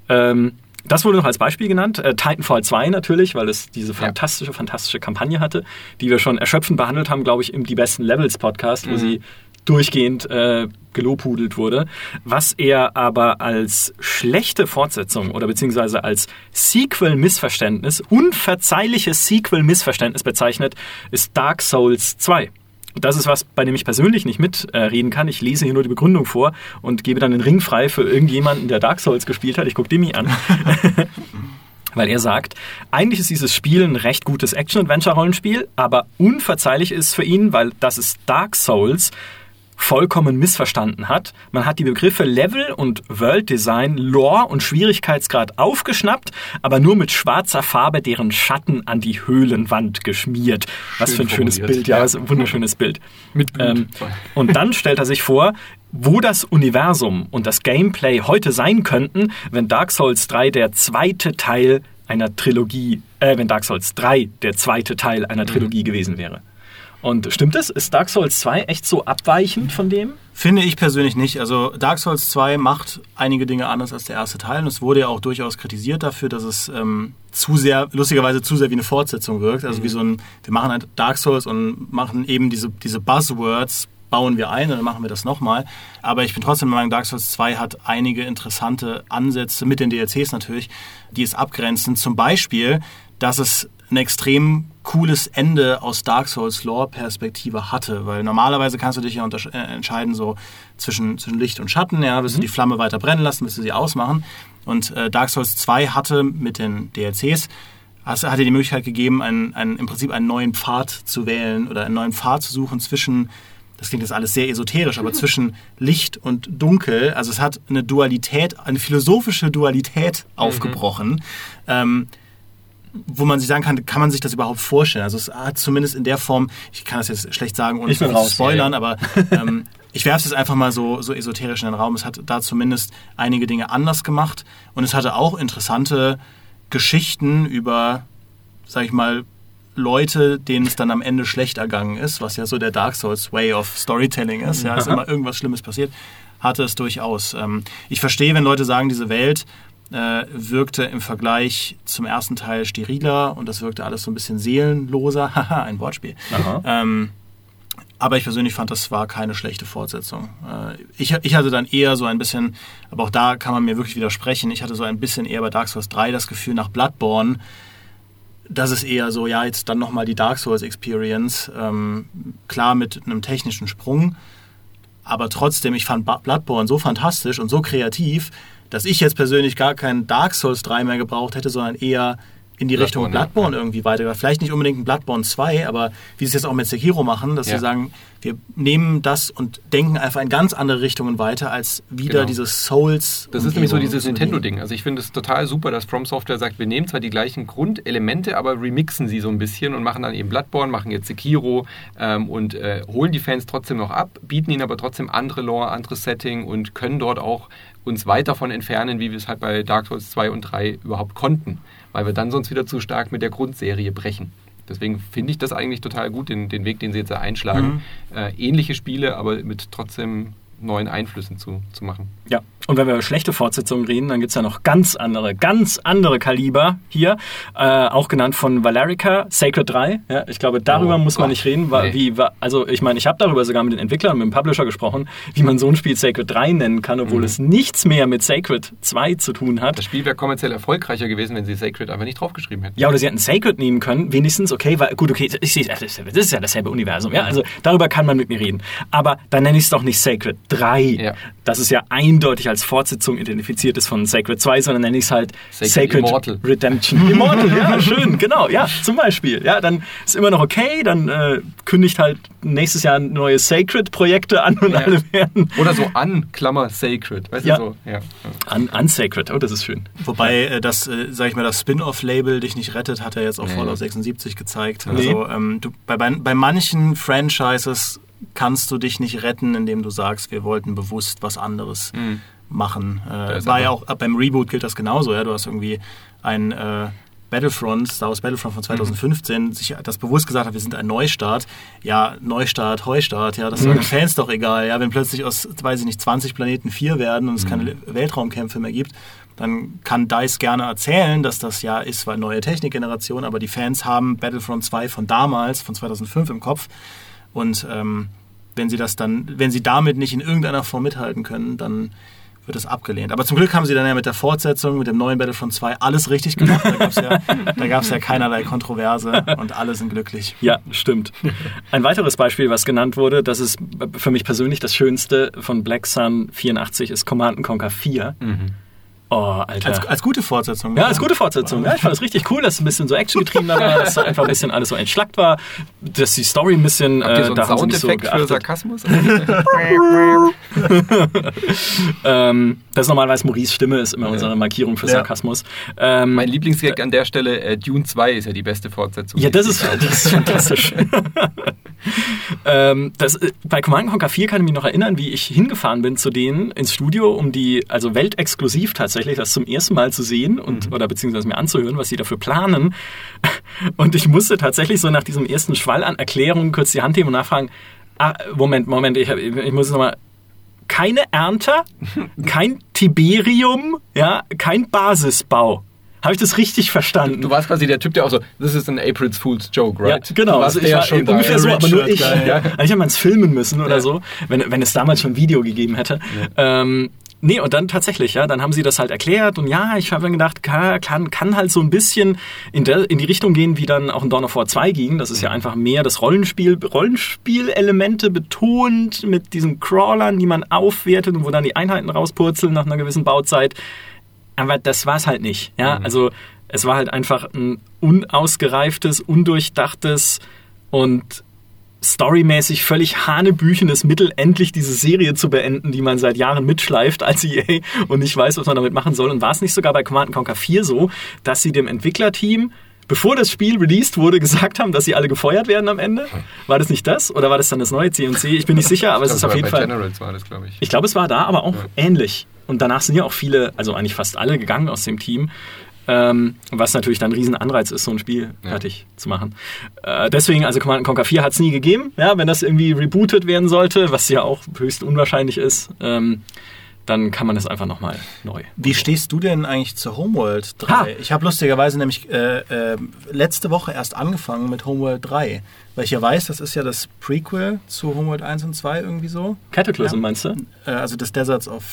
Ähm, das wurde noch als Beispiel genannt. Äh, Titanfall 2 natürlich, weil es diese fantastische, fantastische Kampagne hatte, die wir schon erschöpfend behandelt haben, glaube ich, im Die besten Levels Podcast, wo sie durchgehend äh, gelobhudelt wurde. Was er aber als schlechte Fortsetzung oder beziehungsweise als Sequel-Missverständnis, unverzeihliches Sequel-Missverständnis bezeichnet, ist Dark Souls 2. Das ist was, bei dem ich persönlich nicht mitreden kann. Ich lese hier nur die Begründung vor und gebe dann den Ring frei für irgendjemanden, der Dark Souls gespielt hat. Ich gucke Demi an. Weil er sagt, eigentlich ist dieses Spiel ein recht gutes Action-Adventure-Rollenspiel, aber unverzeihlich ist für ihn, weil das ist Dark Souls, vollkommen missverstanden hat. Man hat die Begriffe Level und World Design, Lore und Schwierigkeitsgrad aufgeschnappt, aber nur mit schwarzer Farbe deren Schatten an die Höhlenwand geschmiert. Was Schön für ein schönes. Bild, ja, Ja. was ein wunderschönes Bild. Mit. Ähm, und dann stellt er sich vor, wo das Universum und das Gameplay heute sein könnten, wenn Dark Souls 3 der zweite Teil einer Trilogie, äh, wenn Dark Souls 3 der zweite Teil einer Trilogie gewesen wäre. Und stimmt es? Ist Dark Souls 2 echt so abweichend von dem? Finde ich persönlich nicht. Also Dark Souls 2 macht einige Dinge anders als der erste Teil und es wurde ja auch durchaus kritisiert dafür, dass es ähm, zu sehr, lustigerweise zu sehr wie eine Fortsetzung wirkt. Also wie so ein, wir machen halt Dark Souls und machen eben diese, diese Buzzwords, bauen wir ein und dann machen wir das nochmal. Aber ich bin trotzdem der Meinung, Dark Souls 2 hat einige interessante Ansätze mit den DLCs natürlich, die es abgrenzen. Zum Beispiel, dass es ein extrem cooles Ende aus Dark Souls Lore-Perspektive hatte, weil normalerweise kannst du dich ja äh, entscheiden so zwischen, zwischen Licht und Schatten, ja, willst du die Flamme weiter brennen lassen, willst du sie ausmachen und äh, Dark Souls 2 hatte mit den DLCs hat dir die Möglichkeit gegeben, einen, einen, im Prinzip einen neuen Pfad zu wählen oder einen neuen Pfad zu suchen zwischen, das klingt jetzt alles sehr esoterisch, aber zwischen Licht und Dunkel. Also es hat eine Dualität, eine philosophische Dualität aufgebrochen. Ähm, wo man sich sagen kann, kann man sich das überhaupt vorstellen? Also es hat zumindest in der Form, ich kann das jetzt schlecht sagen, ohne zu raus, spoilern, ja, aber ähm, ich werfe es jetzt einfach mal so, so esoterisch in den Raum. Es hat da zumindest einige Dinge anders gemacht und es hatte auch interessante Geschichten über, sag ich mal, Leute, denen es dann am Ende schlecht ergangen ist, was ja so der Dark Souls Way of Storytelling ist. Ja, ist immer irgendwas Schlimmes passiert. Hatte es durchaus. Ähm, ich verstehe, wenn Leute sagen, diese Welt äh, wirkte im Vergleich zum ersten Teil steriler und das wirkte alles so ein bisschen seelenloser. Haha, ein Wortspiel. Ähm, aber ich persönlich fand, das war keine schlechte Fortsetzung. Äh, ich, ich hatte dann eher so ein bisschen, aber auch da kann man mir wirklich widersprechen, ich hatte so ein bisschen eher bei Dark Souls 3 das Gefühl nach Bloodborne, das ist eher so, ja, jetzt dann nochmal die Dark Souls Experience. Ähm, klar mit einem technischen Sprung, aber trotzdem, ich fand Bloodborne so fantastisch und so kreativ, dass ich jetzt persönlich gar keinen Dark Souls 3 mehr gebraucht hätte, sondern eher in die Richtung Bloodborne, ja. Irgendwie weiter. Vielleicht nicht unbedingt ein Bloodborne 2, aber wie sie es jetzt auch mit Sekiro machen, dass Ja. sie sagen, wir nehmen das und denken einfach in ganz andere Richtungen weiter, als wieder Genau. dieses Souls. Das ist nämlich so dieses. Nintendo-Ding. Also ich finde es total super, dass From Software sagt, wir nehmen zwar die gleichen Grundelemente, aber remixen sie so ein bisschen und machen dann eben Bloodborne, machen jetzt Sekiro ähm, und äh, holen die Fans trotzdem noch ab, bieten ihnen aber trotzdem andere Lore, anderes Setting und können dort auch uns weit davon entfernen, wie wir es halt bei Dark Souls 2 und 3 überhaupt konnten, weil wir dann sonst wieder zu stark mit der Grundserie brechen. Deswegen finde ich das eigentlich total gut, den, den Weg, den sie jetzt da einschlagen. Äh, ähnliche Spiele, aber mit trotzdem neuen Einflüssen zu, zu machen. Ja, und wenn wir über schlechte Fortsetzungen reden, dann gibt's ja noch ganz andere, ganz andere Kaliber hier, äh, auch genannt von Valerica, Sacred 3. Ja, ich glaube, darüber Oh muss man Gott, nicht reden, weil, nee. wie, also ich meine, ich habe darüber sogar mit den Entwicklern, mit dem Publisher gesprochen, wie man so ein Spiel Sacred 3 nennen kann, obwohl Mhm. es nichts mehr mit Sacred 2 zu tun hat. Das Spiel wäre kommerziell erfolgreicher gewesen, wenn sie Sacred einfach nicht draufgeschrieben hätten. Ja, oder sie hätten Sacred nehmen können, wenigstens, okay, weil, gut, okay, ich, sehe- das ist ja- das ist ja dasselbe Universum, ja, also darüber kann man mit mir reden. Aber dann nenne ich es doch nicht Sacred 3, Ja. das ist ja eindeutig als Fortsetzung identifiziert ist von Sacred 2, sondern nenne ich es halt Sacred Sacred, Immortal. Redemption. Immortal, ja, schön, genau, ja, zum Beispiel. Ja, dann ist immer noch okay, dann äh, kündigt halt nächstes Jahr neue Sacred-Projekte an und Ja. alle werden Oder so an, Klammer Sacred. Weißt Ja. du so? Ja. un unsacred. Oh, das ist schön. Wobei äh, das, äh, sag ich mal, das Spin-off-Label dich nicht rettet, hat er jetzt auch Nee. Fallout 76 gezeigt. Nee. Also ähm, du, bei, bei, bei manchen Franchises kannst du dich nicht retten, indem du sagst, wir wollten bewusst was anderes Hm. machen. Äh, war ja auch beim Reboot gilt das genauso. Ja? Du hast irgendwie ein äh, Battlefront, Star Wars Battlefront von 2015, sich das bewusst gesagt hat, wir sind ein Neustart. Ja, Neustart, Heustart, ja, das ist den Fans doch egal. Ja, wenn plötzlich aus, weiß ich nicht, 20 Planeten vier werden und es keine Weltraumkämpfe mehr gibt, dann kann DICE gerne erzählen, dass das ja ist, weil neue Technikgeneration, aber die Fans haben Battlefront 2 von damals, von 2005 im Kopf. Und ähm, wenn sie das dann, wenn sie damit nicht in irgendeiner Form mithalten können, dann wird das abgelehnt. Aber zum Glück haben sie dann ja mit der Fortsetzung, mit dem neuen Battlefront 2 alles richtig gemacht. Da gab es ja, da gab's ja keinerlei Kontroverse und alle sind glücklich. Ja, stimmt. Ein weiteres Beispiel, was genannt wurde, das ist für mich persönlich das Schönste von Black Sun 84, ist Command Conquer 4. Oh, Alter. Als, als gute Fortsetzung. ja, als gute Fortsetzung. Ja, ich fand es richtig cool, dass es ein bisschen so actiongetriebener war, dass da einfach ein bisschen alles so entschlackt war, dass die Story ein bisschen. Habt ihr äh, so einen da nicht so Soundeffekt für. Sarkasmus? ähm, das ist normalerweise Maurice Stimme, ist immer unsere Markierung für Ja. Sarkasmus. Ähm, mein Lieblingsgag an der Stelle, äh, Dune 2 ist ja die beste Fortsetzung. Ja, das ist, das ist fantastisch. ähm, das, äh, bei Command Conquer 4 kann ich mich noch erinnern, wie ich hingefahren bin zu denen ins Studio, um die, also weltexklusiv tatsächlich, das zum ersten Mal zu sehen und oder beziehungsweise mir anzuhören, was sie dafür planen. Und ich musste tatsächlich so nach diesem ersten Schwall an Erklärungen kurz die Hand heben und nachfragen, ah, Moment, Moment, ich, hab- ich muss nochmal, keine Ernte, kein Tiberium, ja, kein Basisbau. Habe ich das richtig verstanden? Du warst quasi der Typ, der auch so, this is an April's Fool's Joke, right? Ja, genau. Du Also ich war schon ungefähr so, aber nur ich. Guy, Ja. ja. Eigentlich hätte man es filmen müssen oder Ja. so, wenn, wenn es damals schon Video gegeben hätte. Ähm, nee, und dann tatsächlich, ja, dann haben sie das halt erklärt und ja, ich habe dann gedacht, kann, kann, kann halt so ein bisschen in, der, in die Richtung gehen, wie dann auch in Dawn of War 2 ging. Das ist ja einfach mehr das Rollenspiel, Rollenspielelemente betont mit diesen Crawlern, die man aufwertet und wo dann die Einheiten rauspurzeln nach einer gewissen Bauzeit. Aber das war's halt nicht. Ja, also es war halt einfach ein unausgereiftes, undurchdachtes und storymäßig völlig hanebüchenes Mittel, endlich diese Serie zu beenden, die man seit Jahren mitschleift als EA und nicht weiß, was man damit machen soll. Und war es nicht sogar bei Command Conquer 4 so, dass sie dem Entwicklerteam bevor das Spiel released wurde, gesagt haben, dass sie alle gefeuert werden am Ende? War das nicht das? Oder war das dann das neue CNC? Ich bin nicht sicher, aber es ist auf jeden Fall. Generals war das, glaube ich. Ich glaube, es war da, aber auch ja. ähnlich. Und danach sind ja auch viele, also eigentlich fast alle gegangen aus dem Team. Ähm, was natürlich dann ein Riesenanreiz ist, so ein Spiel ja. fertig zu machen. Äh, deswegen, also Command Conquer 4 hat es nie gegeben, ja, wenn das irgendwie rebootet werden sollte, was ja auch höchst unwahrscheinlich ist. Ähm, dann kann man das einfach nochmal neu. Wie stehst du denn eigentlich zu Homeworld 3? Ha. Ich habe lustigerweise nämlich äh, äh, letzte Woche erst angefangen mit Homeworld 3, weil ich ja weiß, das ist ja das Prequel zu Homeworld 1 und 2 irgendwie so. Cataclysm ja. meinst du? Äh, also das Deserts of...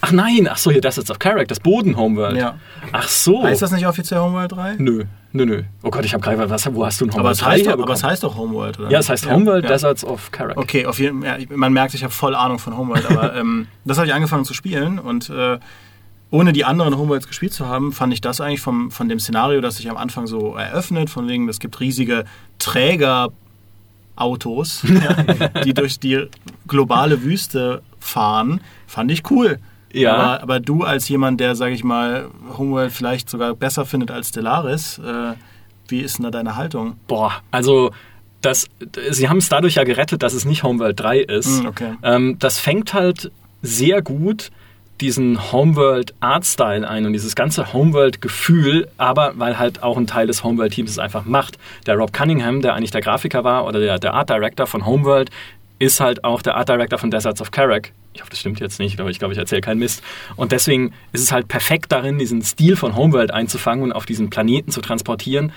Ach nein, ach so, hier Deserts of Carrack, das Boden-Homeworld. Ja. Ach so. Heißt das nicht offiziell Homeworld 3? Nö. Nö, nö. Oh Gott, ich habe gerade was. Wo hast du ein Homeworld? Aber es, heißt doch, aber es heißt doch Homeworld, oder? Ja, es heißt ja. Homeworld ja. Deserts of Karak. Okay, auf jeden, ja, man merkt, ich habe voll Ahnung von Homeworld, aber ähm, das habe ich angefangen zu spielen und äh, ohne die anderen Homeworlds gespielt zu haben, fand ich das eigentlich vom, von dem Szenario, das sich am Anfang so eröffnet, von wegen, es gibt riesige Trägerautos, die durch die globale Wüste fahren, fand ich cool. Ja. Aber, aber, du als jemand, der, sage ich mal, Homeworld vielleicht sogar besser findet als Stellaris, äh, wie ist denn da deine Haltung? Boah, also das, sie haben es dadurch ja gerettet, dass es nicht Homeworld 3 ist. Mm, okay. ähm, das fängt halt sehr gut diesen Homeworld Artstyle ein und dieses ganze Homeworld Gefühl, aber weil halt auch ein Teil des Homeworld Teams es einfach macht. Der Rob Cunningham, der eigentlich der Grafiker war oder der, der Art Director von Homeworld, ist halt auch der Art Director von Deserts of Karak. Ich hoffe, das stimmt jetzt nicht, aber ich glaube, ich erzähle keinen Mist. Und deswegen ist es halt perfekt darin, diesen Stil von Homeworld einzufangen und auf diesen Planeten zu transportieren.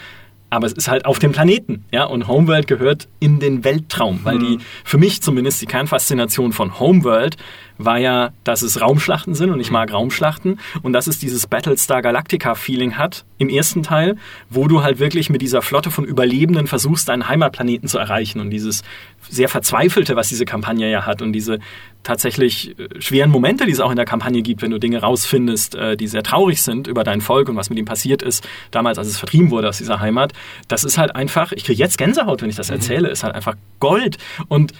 Aber es ist halt auf dem Planeten, ja. Und Homeworld gehört in den Weltraum, weil die, mhm. für mich zumindest die Kernfaszination von Homeworld war ja, dass es Raumschlachten sind und ich mag Raumschlachten und dass es dieses Battlestar Galactica-Feeling hat im ersten Teil, wo du halt wirklich mit dieser Flotte von Überlebenden versuchst, deinen Heimatplaneten zu erreichen und dieses sehr verzweifelte, was diese Kampagne ja hat und diese tatsächlich äh, schweren Momente, die es auch in der Kampagne gibt, wenn du Dinge rausfindest, äh, die sehr traurig sind über dein Volk und was mit ihm passiert ist, damals, als es vertrieben wurde aus dieser Heimat. Das ist halt einfach, ich kriege jetzt Gänsehaut, wenn ich das mhm. erzähle, ist halt einfach Gold und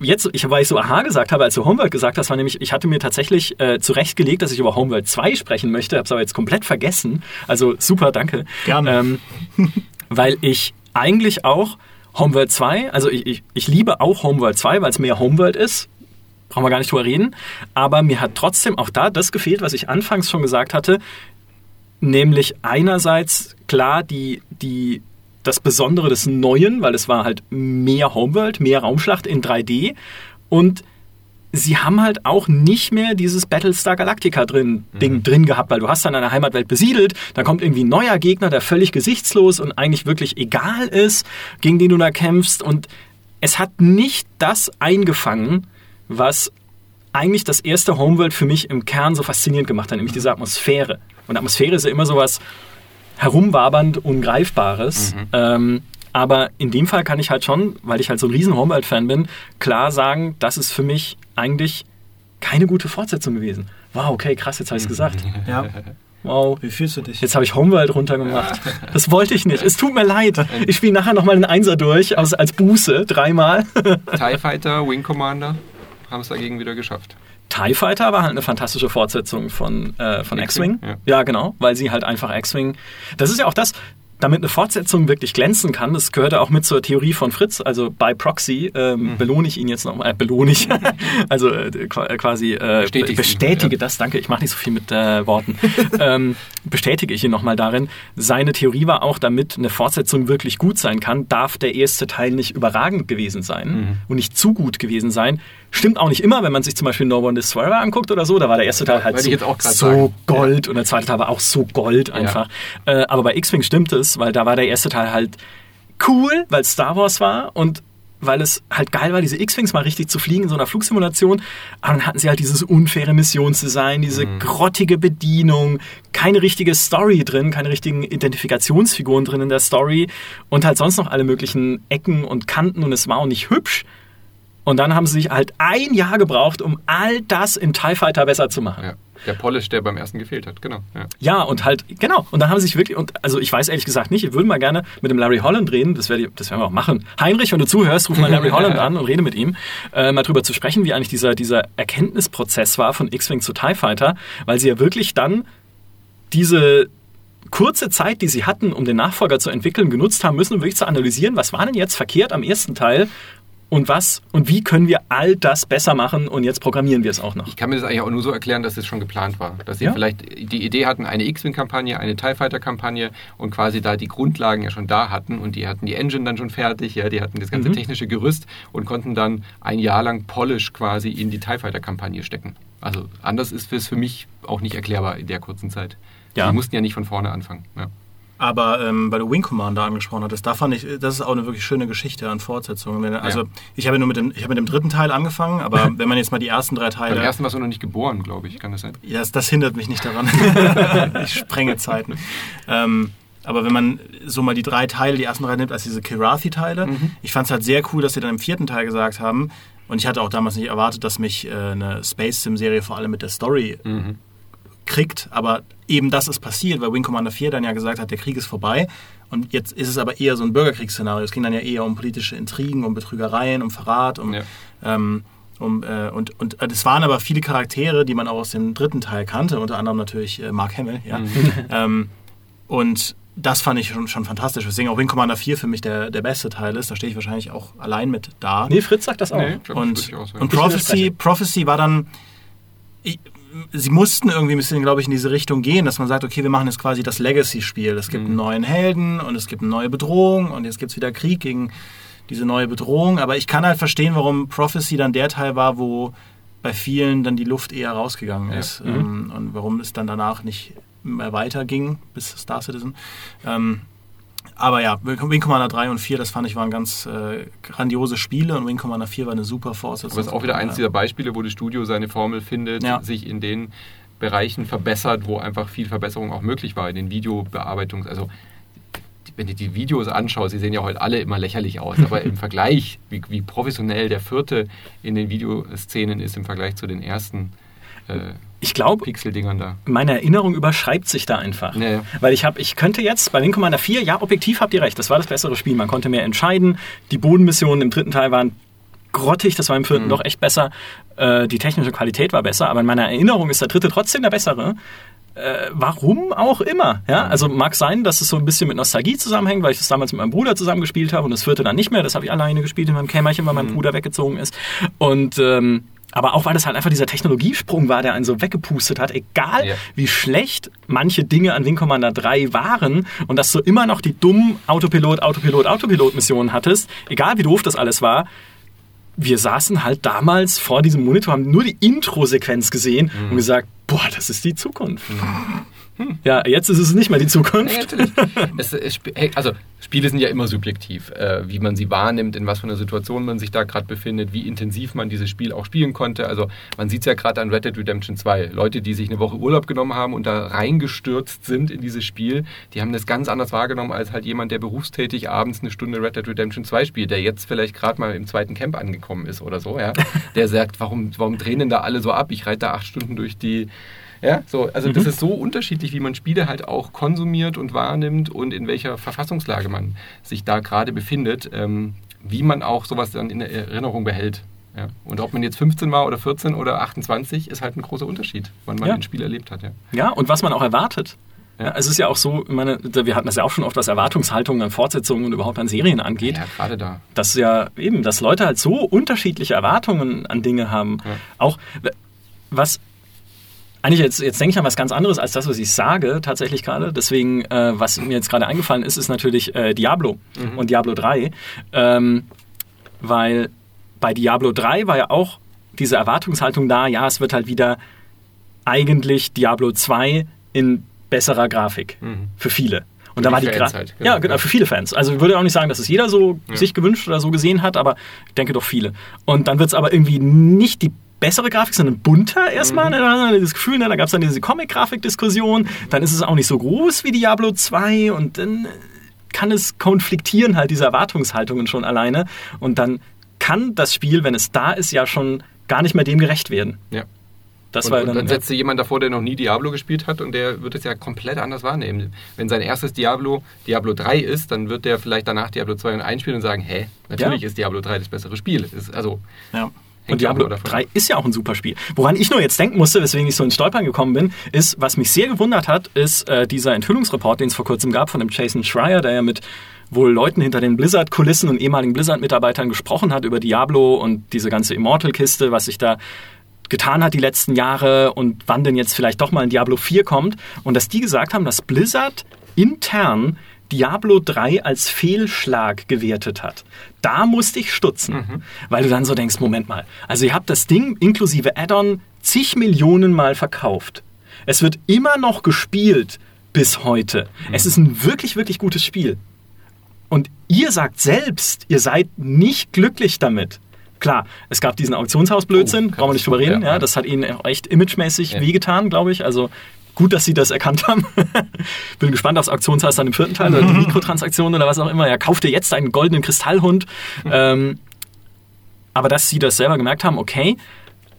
jetzt, ich, weil ich so aha gesagt habe, als du Homeworld gesagt hast, war nämlich, ich hatte mir tatsächlich äh, zurechtgelegt, dass ich über Homeworld 2 sprechen möchte, habe es aber jetzt komplett vergessen. Also super, danke. Gerne. Ähm, weil ich eigentlich auch Homeworld 2, also ich, ich, ich liebe auch Homeworld 2, weil es mehr Homeworld ist. Brauchen wir gar nicht drüber reden. Aber mir hat trotzdem auch da das gefehlt, was ich anfangs schon gesagt hatte. Nämlich einerseits klar die, die das Besondere des Neuen, weil es war halt mehr Homeworld, mehr Raumschlacht in 3D und sie haben halt auch nicht mehr dieses Battlestar Galactica drin, mhm. Ding drin gehabt, weil du hast dann eine Heimatwelt besiedelt, dann kommt irgendwie ein neuer Gegner, der völlig gesichtslos und eigentlich wirklich egal ist, gegen den du da kämpfst und es hat nicht das eingefangen, was eigentlich das erste Homeworld für mich im Kern so faszinierend gemacht hat, nämlich diese Atmosphäre. Und Atmosphäre ist ja immer sowas, herumwabernd Ungreifbares. Mhm. Ähm, aber in dem Fall kann ich halt schon, weil ich halt so ein riesen Homeworld-Fan bin, klar sagen, das ist für mich eigentlich keine gute Fortsetzung gewesen. Wow, okay, krass, jetzt habe ich es gesagt. Ja. Wow. Wie fühlst du dich? Jetzt habe ich Homeworld runtergemacht. Das wollte ich nicht. Es tut mir leid. Ich spiele nachher nochmal einen Einser durch als, als Buße, dreimal. TIE Fighter, Wing Commander haben es dagegen wieder geschafft. TIE Fighter war halt eine fantastische Fortsetzung von, äh, von X-Wing. Ja. ja. genau, weil sie halt einfach X-Wing. Das ist ja auch das, damit eine Fortsetzung wirklich glänzen kann, das gehörte auch mit zur Theorie von Fritz, also by Proxy ähm, mhm. belohne ich ihn jetzt nochmal, äh, belohne ich, also äh, quasi äh, bestätige ja. das, danke, ich mache nicht so viel mit äh, Worten, ähm, bestätige ich ihn nochmal darin. Seine Theorie war auch, damit eine Fortsetzung wirklich gut sein kann, darf der erste Teil nicht überragend gewesen sein mhm. und nicht zu gut gewesen sein. Stimmt auch nicht immer, wenn man sich zum Beispiel No One Destroyer anguckt oder so, da war der erste Teil halt so, so Gold ja. und der zweite Teil war auch so Gold einfach. Ja. Äh, aber bei X-Wing stimmt es, weil da war der erste Teil halt cool, weil es Star Wars war und weil es halt geil war, diese X-Wings mal richtig zu fliegen in so einer Flugsimulation. Aber dann hatten sie halt dieses unfaire Missionsdesign, diese mhm. grottige Bedienung, keine richtige Story drin, keine richtigen Identifikationsfiguren drin in der Story und halt sonst noch alle möglichen Ecken und Kanten und es war auch nicht hübsch. Und dann haben sie sich halt ein Jahr gebraucht, um all das in TIE Fighter besser zu machen. Ja. Der Polish, der beim ersten gefehlt hat, genau. Ja. Ja, und halt, genau. Und dann haben sie sich wirklich, und also ich weiß ehrlich gesagt nicht, ich würde mal gerne mit dem Larry Holland reden, das, werde, das werden wir auch machen. Heinrich, wenn du zuhörst, ruf mal Larry Holland an und rede mit ihm, äh, mal drüber zu sprechen, wie eigentlich dieser, dieser Erkenntnisprozess war von X-Wing zu TIE Fighter, weil sie ja wirklich dann diese kurze Zeit, die sie hatten, um den Nachfolger zu entwickeln, genutzt haben müssen, um wirklich zu analysieren, was war denn jetzt verkehrt am ersten Teil und was und wie können wir all das besser machen und jetzt programmieren wir es auch noch. Ich kann mir das eigentlich auch nur so erklären, dass es schon geplant war. Dass sie Ja. vielleicht die Idee hatten, eine X-Wing-Kampagne, eine TIE Fighter-Kampagne und quasi da die Grundlagen ja schon da hatten und die hatten die Engine dann schon fertig, ja, die hatten das ganze Mhm. technische Gerüst und konnten dann ein Jahr lang Polish quasi in die TIE Fighter-Kampagne stecken. Also anders ist es für mich auch nicht erklärbar in der kurzen Zeit. Ja. Die mussten ja nicht von vorne anfangen. Ja. Aber ähm, weil du Wing Commander angesprochen hattest, da fand ich, das ist auch eine wirklich schöne Geschichte an Fortsetzungen. Also Ja. ich habe nur mit dem, ich habe mit dem dritten Teil angefangen, aber wenn man jetzt mal die ersten drei Beim Teile. ersten warst du noch nicht geboren, glaube ich. Kann das sein? Ja, das, das hindert mich nicht daran. ich sprenge Zeiten. Ähm, aber wenn man so mal die drei Teile, die ersten drei nimmt, als diese Kirathi-Teile, ich fand es halt sehr cool, dass sie dann im vierten Teil gesagt haben, und ich hatte auch damals nicht erwartet, dass mich äh, eine Space Sim-Serie vor allem mit der Story Mhm. Kriegt, aber eben das ist passiert, weil Wing Commander 4 dann ja gesagt hat, der Krieg ist vorbei und jetzt ist es aber eher so ein Bürgerkriegsszenario. Es ging dann ja eher um politische Intrigen, um Betrügereien, um Verrat, um, Ja. ähm, um äh, und und äh, es waren aber viele Charaktere, die man auch aus dem dritten Teil kannte, unter anderem natürlich äh, Mark Hamill, ja. ähm, und das fand ich schon, schon fantastisch. Deswegen auch Wing Commander 4 für mich der, der beste Teil ist. Da stehe ich wahrscheinlich auch allein mit da. Nee, Fritz sagt das auch. Nee, glaub, Und, und Prophecy. Prophecy war dann. Ich, sie mussten irgendwie ein bisschen, glaube ich, in diese Richtung gehen, dass man sagt, okay, wir machen jetzt quasi das Legacy-Spiel. Es gibt Mhm. einen neuen Helden und es gibt eine neue Bedrohung und jetzt gibt es wieder Krieg gegen diese neue Bedrohung. Aber ich kann halt verstehen, warum Prophecy dann der Teil war, wo bei vielen dann die Luft eher rausgegangen Ja. ist ähm, und warum es dann danach nicht mehr weiterging bis Star Citizen. Ähm, aber ja, Wing Commander 3 und 4, das fand ich waren ganz äh, grandiose Spiele und Wing Commander 4 war eine super Fortsetzung. Aber es ist auch wieder eins dieser Beispiele, wo das Studio seine Formel findet, Ja. sich in den Bereichen verbessert, wo einfach viel Verbesserung auch möglich war, in den Videobearbeitungs-, also wenn du die Videos anschaust, die sehen ja heute alle immer lächerlich aus, aber im Vergleich, wie, wie professionell der vierte in den Videoszenen ist im Vergleich zu den ersten äh, Ich glaube, meine Erinnerung überschreibt sich da einfach. Ja, ja. Weil ich habe, ich könnte jetzt bei Wing Commander 4, ja, objektiv habt ihr recht, das war das bessere Spiel. Man konnte mehr entscheiden. Die Bodenmissionen im dritten Teil waren grottig, das war im vierten Mhm. doch echt besser. Äh, die technische Qualität war besser, aber in meiner Erinnerung ist der dritte trotzdem der bessere. Äh, warum auch immer. Ja? Also mag sein, dass es so ein bisschen mit Nostalgie zusammenhängt, weil ich das damals mit meinem Bruder zusammen gespielt habe und das vierte dann nicht mehr. Das habe ich alleine gespielt in meinem Kämmerchen, weil mein Bruder weggezogen ist. Und ähm, aber auch weil das halt einfach dieser Technologiesprung war, der einen so weggepustet hat, egal Ja. wie schlecht manche Dinge an Wing Commander 3 waren und dass du immer noch die dummen Autopilot, Autopilot, Autopilot-Missionen hattest, egal wie doof das alles war, wir saßen halt damals vor diesem Monitor, haben nur die Intro-Sequenz gesehen Mhm. und gesagt, boah, das ist die Zukunft. Ja, jetzt ist es nicht mehr die Ja, Zukunft. natürlich. es, es, also Spiele sind ja immer subjektiv, äh, wie man sie wahrnimmt, in was für einer Situation man sich da gerade befindet, wie intensiv man dieses Spiel auch spielen konnte. Also man sieht es ja gerade an Red Dead Redemption 2. Leute, die sich eine Woche Urlaub genommen haben und da reingestürzt sind in dieses Spiel, die haben das ganz anders wahrgenommen als halt jemand, der berufstätig abends eine Stunde Red Dead Redemption 2 spielt, der jetzt vielleicht gerade mal im zweiten Camp angekommen ist oder so, ja. Der sagt, warum, warum drehen denn da alle so ab? Ich reite da acht Stunden durch die ja, so, also das ist so unterschiedlich, wie man Spiele halt auch konsumiert und wahrnimmt und in welcher Verfassungslage man sich da gerade befindet, ähm, wie man auch sowas dann in der Erinnerung behält. Ja. Und ob man jetzt 15 war oder 14 oder 28, ist halt ein großer Unterschied, wann man Ja. ein Spiel erlebt hat. Ja. Ja, und was man auch erwartet. Ja. Es ist ja auch so, meine, wir hatten das ja auch schon oft, was Erwartungshaltungen an Fortsetzungen und überhaupt an Serien angeht. ja, gerade da. dass ja eben, dass Leute halt so unterschiedliche Erwartungen an Dinge haben. Auch was eigentlich jetzt, jetzt denke ich an was ganz anderes als das, was ich sage, tatsächlich gerade. Deswegen, äh, was mir jetzt gerade eingefallen ist, ist natürlich äh, Diablo und Diablo 3. Ähm, weil bei Diablo 3 war ja auch diese Erwartungshaltung da, ja, es wird halt wieder eigentlich Diablo 2 in besserer Grafik Mhm. für viele. Und Für da war die Fans halt, genau. ja, genau, für viele Fans. Also ich würde auch nicht sagen, dass es jeder so Ja. sich gewünscht oder so gesehen hat, aber ich denke doch viele. Und dann wird es aber irgendwie nicht die bessere Grafik, sondern bunter erstmal. Ne? Da hat man Das Gefühl, ne? da gab es dann diese Comic-Grafik-Diskussion. Dann ist es auch nicht so groß wie Diablo 2 und dann kann es konfliktieren halt diese Erwartungshaltungen schon alleine. Und dann kann das Spiel, wenn es da ist, ja schon gar nicht mehr dem gerecht werden. Ja. Das und, war und dann, dann setzt dir jemand davor, der noch nie Diablo gespielt hat und der wird es ja komplett anders wahrnehmen. Wenn sein erstes Diablo Diablo 3 ist, dann wird der vielleicht danach Diablo 2 und 1 spielen und sagen, hä, natürlich Ja. ist Diablo 3 das bessere Spiel. Ist, also Ja. Und Diablo auch davon 3 ist ja auch ein super Spiel. Woran ich nur jetzt denken musste, weswegen ich so ins Stolpern gekommen bin, ist, was mich sehr gewundert hat, ist äh, dieser Enthüllungsreport, den es vor kurzem gab von dem Jason Schreier, der ja mit wohl Leuten hinter den Blizzard-Kulissen und ehemaligen Blizzard-Mitarbeitern gesprochen hat über Diablo und diese ganze Immortal-Kiste, was sich da getan hat die letzten Jahre und wann denn jetzt vielleicht doch mal ein Diablo 4 kommt. Und dass die gesagt haben, dass Blizzard intern Diablo 3 als Fehlschlag gewertet hat. Da musste ich stutzen, weil du dann so denkst, Moment mal, also ihr habt das Ding inklusive Add-on zig Millionen Mal verkauft. Es wird immer noch gespielt bis heute. Es ist ein wirklich, wirklich gutes Spiel. Und ihr sagt selbst, ihr seid nicht glücklich damit. Klar, es gab diesen Auktionshausblödsinn, Oh, brauchen wir nicht drüber reden. ja, Ja, das hat ihnen echt imagemäßig Ja. wehgetan, glaube ich. Also gut, dass sie das erkannt haben. Bin gespannt aufs Auktionshaus dann im vierten Teil oder die Mikrotransaktionen oder was auch immer. Ja, kauft ihr jetzt einen goldenen Kristallhund. ähm, aber dass sie das selber gemerkt haben, okay,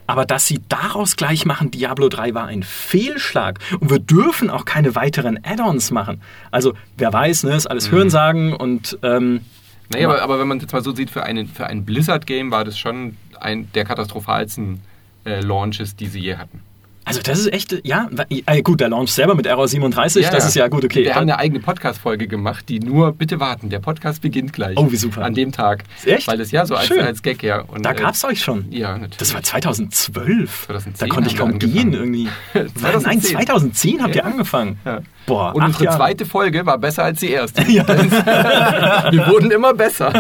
aber dass sie daraus gleich machen, Diablo 3 war ein Fehlschlag. Und wir dürfen auch keine weiteren Add-ons machen. Also, wer weiß, ne, ist Mhm. alles Hörensagen und ähm, Naja, aber, aber wenn man es jetzt mal so sieht, für, einen, für ein Blizzard-Game war das schon ein der katastrophalsten äh, Launches, die sie je hatten. Also das ist echt, ja, äh, gut, der Launch selber mit Error 37, das ist ja gut, okay. Wir haben eine eigene Podcast-Folge gemacht, die nur, bitte warten, der Podcast beginnt gleich. Oh, wie super. An dem Tag. Echt? Weil es ja so als, Schön. als Gag ja. Und, da äh, gab es euch schon. Ja, natürlich. Das war 2012. 2010 da konnte ich kaum gehen irgendwie. 2010. Nein, 2010 habt ihr Ja. angefangen. Ja. Boah, Und unsere Jahre. zweite Folge war besser als die erste. Ja. Wir wurden immer besser.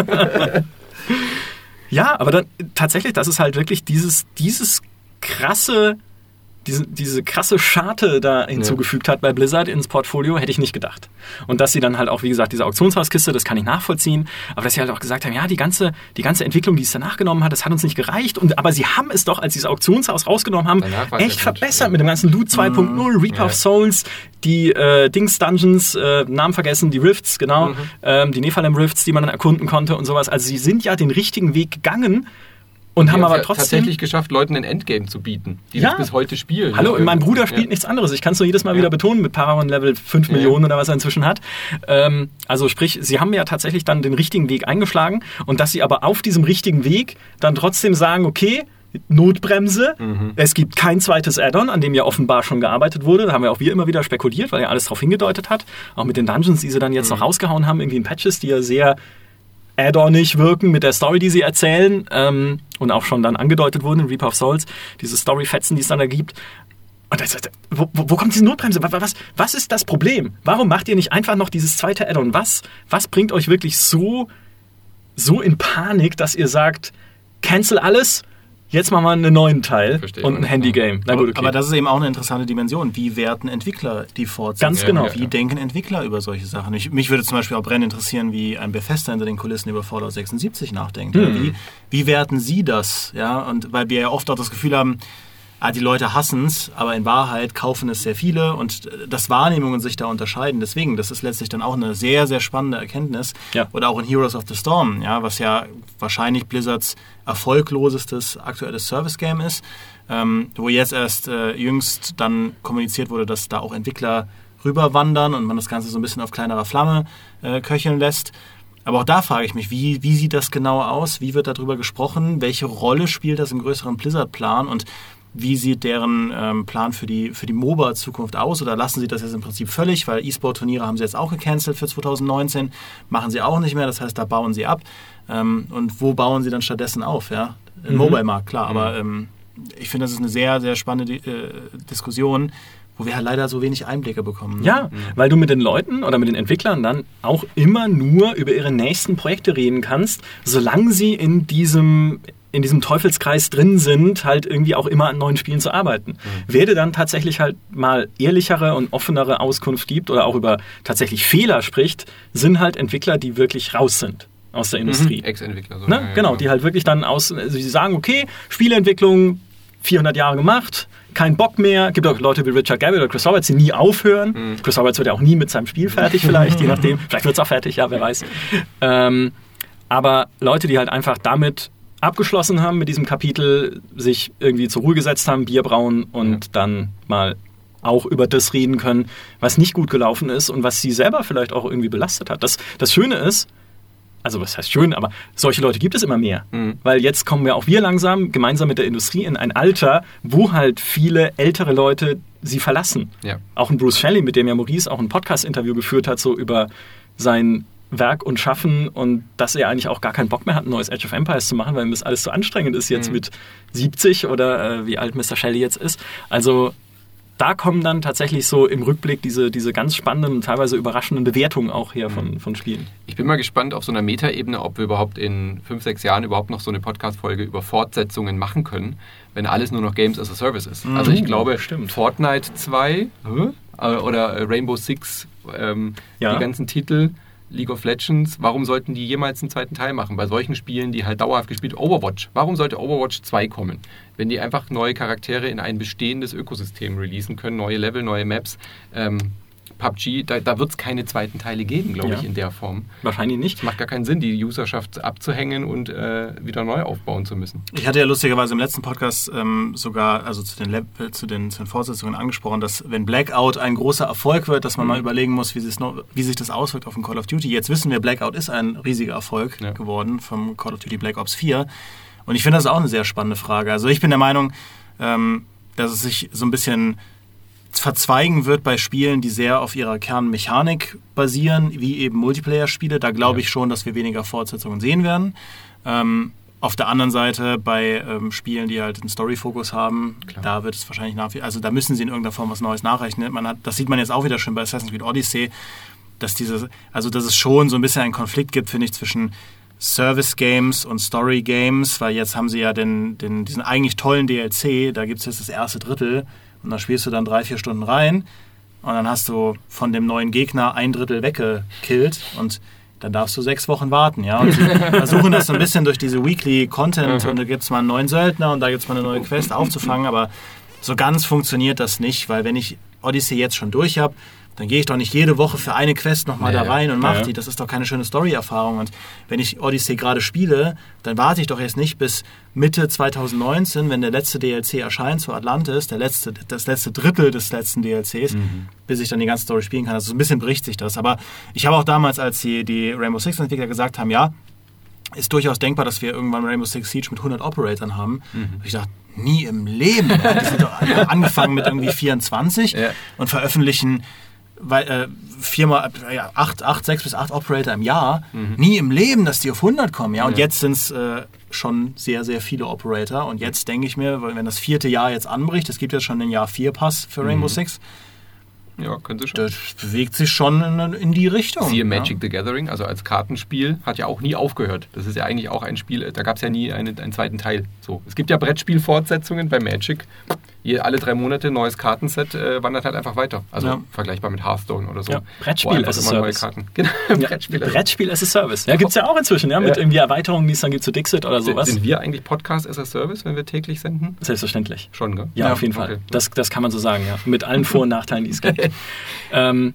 Ja, aber dann tatsächlich, das ist halt wirklich dieses, dieses krasse, diese, diese krasse Scharte da hinzugefügt hat bei Blizzard ins Portfolio, hätte ich nicht gedacht. Und dass sie dann halt auch, wie gesagt, diese Auktionshauskiste, das kann ich nachvollziehen, aber dass sie halt auch gesagt haben, ja, die ganze, die ganze Entwicklung, die es danach genommen hat, das hat uns nicht gereicht. Und, aber sie haben es doch, als sie das Auktionshaus rausgenommen haben, echt ja verbessert ja. mit dem ganzen Loot 2.0, Reaper Ja. of Souls, die äh, Dings Dungeons, äh, Namen vergessen, die Rifts, genau, ähm, die Nephalem Rifts, die man dann erkunden konnte und sowas. Also sie sind ja den richtigen Weg gegangen und haben aber ja trotzdem. tatsächlich geschafft, Leuten ein Endgame zu bieten, die Ja. das bis heute spielen. Hallo, Ja, mein Bruder ja. spielt nichts anderes. Ich kann es nur jedes Mal Ja. wieder betonen mit Paragon Level 5 Ja. Millionen oder was er inzwischen hat. Ähm, also sprich, sie haben ja tatsächlich dann den richtigen Weg eingeschlagen und dass sie aber auf diesem richtigen Weg dann trotzdem sagen, okay, Notbremse, Mhm. es gibt kein zweites Add-on, an dem ja offenbar schon gearbeitet wurde. Da haben wir auch wir immer wieder spekuliert, weil ja alles darauf hingedeutet hat. Auch mit den Dungeons, die sie dann Mhm. jetzt noch rausgehauen haben, irgendwie in Patches, die ja sehr add-onig wirken mit der Story, die sie erzählen ähm, und auch schon dann angedeutet wurden in Reaper of Souls, diese Story-Fetzen, die es dann da gibt. Und das, das, wo, wo kommt diese Notbremse? Was, was, was ist das Problem? Warum macht ihr nicht einfach noch dieses zweite Add-on? Was, was bringt euch wirklich so, so in Panik, dass ihr sagt, cancel alles, jetzt machen wir einen neuen Teil Verstehe und ein. Handy-Game. Na gut, okay. Aber das ist eben auch eine interessante Dimension. Wie werten Entwickler die Fortsetzung? Ganz genau. Ja, Wie denken Entwickler über solche Sachen? Ich, mich würde zum Beispiel auch brennend interessieren, wie ein Bethesda hinter den Kulissen über Fallout 76 nachdenkt. Hm. Wie, wie werten sie das? Ja, und weil wir ja oft auch das Gefühl haben, ah, die Leute hassen es, aber in Wahrheit kaufen es sehr viele und äh, dass Wahrnehmungen sich da unterscheiden. Deswegen, das ist letztlich dann auch eine sehr, sehr spannende Erkenntnis. Ja. Oder auch in Heroes of the Storm, ja, was ja wahrscheinlich Blizzards erfolglosestes aktuelles Service-Game ist, ähm, wo jetzt erst äh, jüngst dann kommuniziert wurde, dass da auch Entwickler rüberwandern und man das Ganze so ein bisschen auf kleinerer Flamme äh, köcheln lässt. Aber auch da frage ich mich, wie, wie sieht das genau aus? Wie wird darüber gesprochen? Welche Rolle spielt das im größeren Blizzard-Plan? Und wie sieht deren ähm, Plan für die, für die MOBA-Zukunft aus? Oder lassen sie das jetzt im Prinzip völlig? Weil E-Sport-Turniere haben sie jetzt auch gecancelt für 2019, machen sie auch nicht mehr. Das heißt, da bauen sie ab. Ähm, und wo bauen sie dann stattdessen auf? Ja? Im Mhm. Mobile-Markt, klar. Aber ähm, ich finde, das ist eine sehr, sehr spannende äh, Diskussion, wo wir halt leider so wenig Einblicke bekommen. ne? Ja, weil du mit den Leuten oder mit den Entwicklern dann auch immer nur über ihre nächsten Projekte reden kannst, solange sie in diesem in diesem Teufelskreis drin sind, halt irgendwie auch immer an neuen Spielen zu arbeiten. Wer dir dann tatsächlich halt mal ehrlichere und offenere Auskunft gibt oder auch über tatsächlich Fehler spricht, sind halt Entwickler, die wirklich raus sind aus der Industrie. Ex-Entwickler. So. Ne? Ja, ja, genau, die halt wirklich dann aus, also sie sagen, okay, Spieleentwicklung, 400 Jahre gemacht, kein Bock mehr. Gibt auch Leute wie Richard Gabby oder Chris Roberts, die nie aufhören. Mhm. Chris Roberts wird ja auch nie mit seinem Spiel fertig, vielleicht, je nachdem. Vielleicht wird es auch fertig, ja, wer weiß. Ähm, aber Leute, die halt einfach damit abgeschlossen haben mit diesem Kapitel, sich irgendwie zur Ruhe gesetzt haben, Bier brauen und Ja. dann mal auch über das reden können, was nicht gut gelaufen ist und was sie selber vielleicht auch irgendwie belastet hat. Das, das Schöne ist, also was heißt schön, aber solche Leute gibt es immer mehr. Mhm. Weil jetzt kommen wir auch wir langsam gemeinsam mit der Industrie in ein Alter, wo halt viele ältere Leute sie verlassen. Ja. Auch ein Bruce Shelley, mit dem ja Maurice auch ein Podcast-Interview geführt hat, so über sein Werk und Schaffen und dass er eigentlich auch gar keinen Bock mehr hat, ein neues Age of Empires zu machen, weil ihm das alles so anstrengend ist jetzt Mhm. mit 70 oder äh, wie alt Mr. Shelley jetzt ist. Also da kommen dann tatsächlich so im Rückblick diese, diese ganz spannenden und teilweise überraschenden Bewertungen auch her von, von Spielen. Ich bin mal gespannt auf so einer Metaebene, ob wir überhaupt in fünf, sechs Jahren überhaupt noch so eine Podcast-Folge über Fortsetzungen machen können, wenn alles nur noch Games as a Service ist. Also ich glaube, stimmt. Fortnite 2 äh, oder Rainbow Six, ähm, Ja. die ganzen Titel, League of Legends, warum sollten die jemals einen zweiten Teil machen? Bei solchen Spielen, die halt dauerhaft gespielt Overwatch. Warum sollte Overwatch 2 kommen? Wenn die einfach neue Charaktere in ein bestehendes Ökosystem releasen können, neue Level, neue Maps. Ähm, PUBG, da, da wird es keine zweiten Teile geben, glaube Ja. ich, in der Form. Wahrscheinlich nicht. Es macht gar keinen Sinn, die Userschaft abzuhängen und äh, wieder neu aufbauen zu müssen. Ich hatte ja lustigerweise im letzten Podcast ähm, sogar, also zu den, Level, zu, den, zu den Fortsetzungen angesprochen, dass wenn Blackout ein großer Erfolg wird, dass man mal überlegen muss, wie, noch, wie sich das auswirkt auf den Call of Duty. Jetzt wissen wir, Blackout ist ein riesiger Erfolg Ja. geworden vom Call of Duty Black Ops 4. Und ich finde das auch eine sehr spannende Frage. Also ich bin der Meinung, ähm, dass es sich so ein bisschen verzweigen wird bei Spielen, die sehr auf ihrer Kernmechanik basieren, wie eben Multiplayer-Spiele. Da glaube Ja. ich schon, dass wir weniger Fortsetzungen sehen werden. Ähm, auf der anderen Seite bei ähm, Spielen, die halt einen Story-Fokus haben, Klar. da wird es wahrscheinlich nach wie also da müssen sie in irgendeiner Form was Neues nachrechnen. Man hat, das sieht man jetzt auch wieder schön bei Assassin's Creed Odyssey, dass diese, also dass es schon so ein bisschen einen Konflikt gibt, finde ich, zwischen Service Games und Story Games, weil jetzt haben sie ja den, den, diesen eigentlich tollen DLC, da gibt es jetzt das erste Drittel und da spielst du dann drei, vier Stunden rein und dann hast du von dem neuen Gegner ein Drittel weggekillt und dann darfst du sechs Wochen warten, ja. Und versuchen das so ein bisschen durch diese Weekly Content und da gibt es mal einen neuen Söldner und da gibt es mal eine neue Quest aufzufangen, aber so ganz funktioniert das nicht, weil wenn ich Odyssey jetzt schon durch habe, dann gehe ich doch nicht jede Woche für eine Quest nochmal Ja, da rein und mache Ja. die. Das ist doch keine schöne Story-Erfahrung. Und wenn ich Odyssey gerade spiele, dann warte ich doch jetzt nicht bis Mitte 2019, wenn der letzte DLC erscheint zu Atlantis, der letzte, das letzte Drittel des letzten DLCs, bis ich dann die ganze Story spielen kann. Also so ein bisschen bricht sich das. Aber ich habe auch damals, als die, die Rainbow Six-Entwickler gesagt haben, ja, ist durchaus denkbar, dass wir irgendwann Rainbow Six Siege mit 100 Operatoren haben. Hab Ich dachte, nie im Leben. Die sind doch angefangen mit irgendwie 24 Ja. und veröffentlichen weil, äh, viermal, äh, ja, acht, acht, sechs bis acht Operator im Jahr. Nie im Leben, dass die auf 100 kommen. Ja, und Ja. jetzt sind es äh, schon sehr, sehr viele Operator. Und jetzt denke ich mir, wenn das vierte Jahr jetzt anbricht, es gibt ja schon den Jahr 4 Pass für Rainbow Six, Ja, können sie schon. das bewegt sich schon in, in die Richtung. Siehe ja. Magic the Gathering, also als Kartenspiel, hat ja auch nie aufgehört. Das ist ja eigentlich auch ein Spiel, da gab es ja nie eine, einen zweiten Teil. So. Es gibt ja Brettspiel-Fortsetzungen bei Magic. Hier alle drei Monate neues Kartenset äh, wandert halt einfach weiter. Also Ja. vergleichbar mit Hearthstone oder so. Ja, Brettspiel Wo einfach as a immer neue Service. Karten. Genau, Ja, Brettspiel. as a- Brettspiel as a Service. Ja, gibt es ja auch inzwischen, ja, mit Ja. irgendwie Erweiterungen, die es dann gibt zu Dixit oder sowas. sind wir eigentlich Podcast as a Service, wenn wir täglich senden? Selbstverständlich. Schon, gell? Ja, Ja, auf jeden Fall. okay. Das, das kann man so sagen, ja. Mit allen Vor- und Nachteilen, die es gibt. ähm,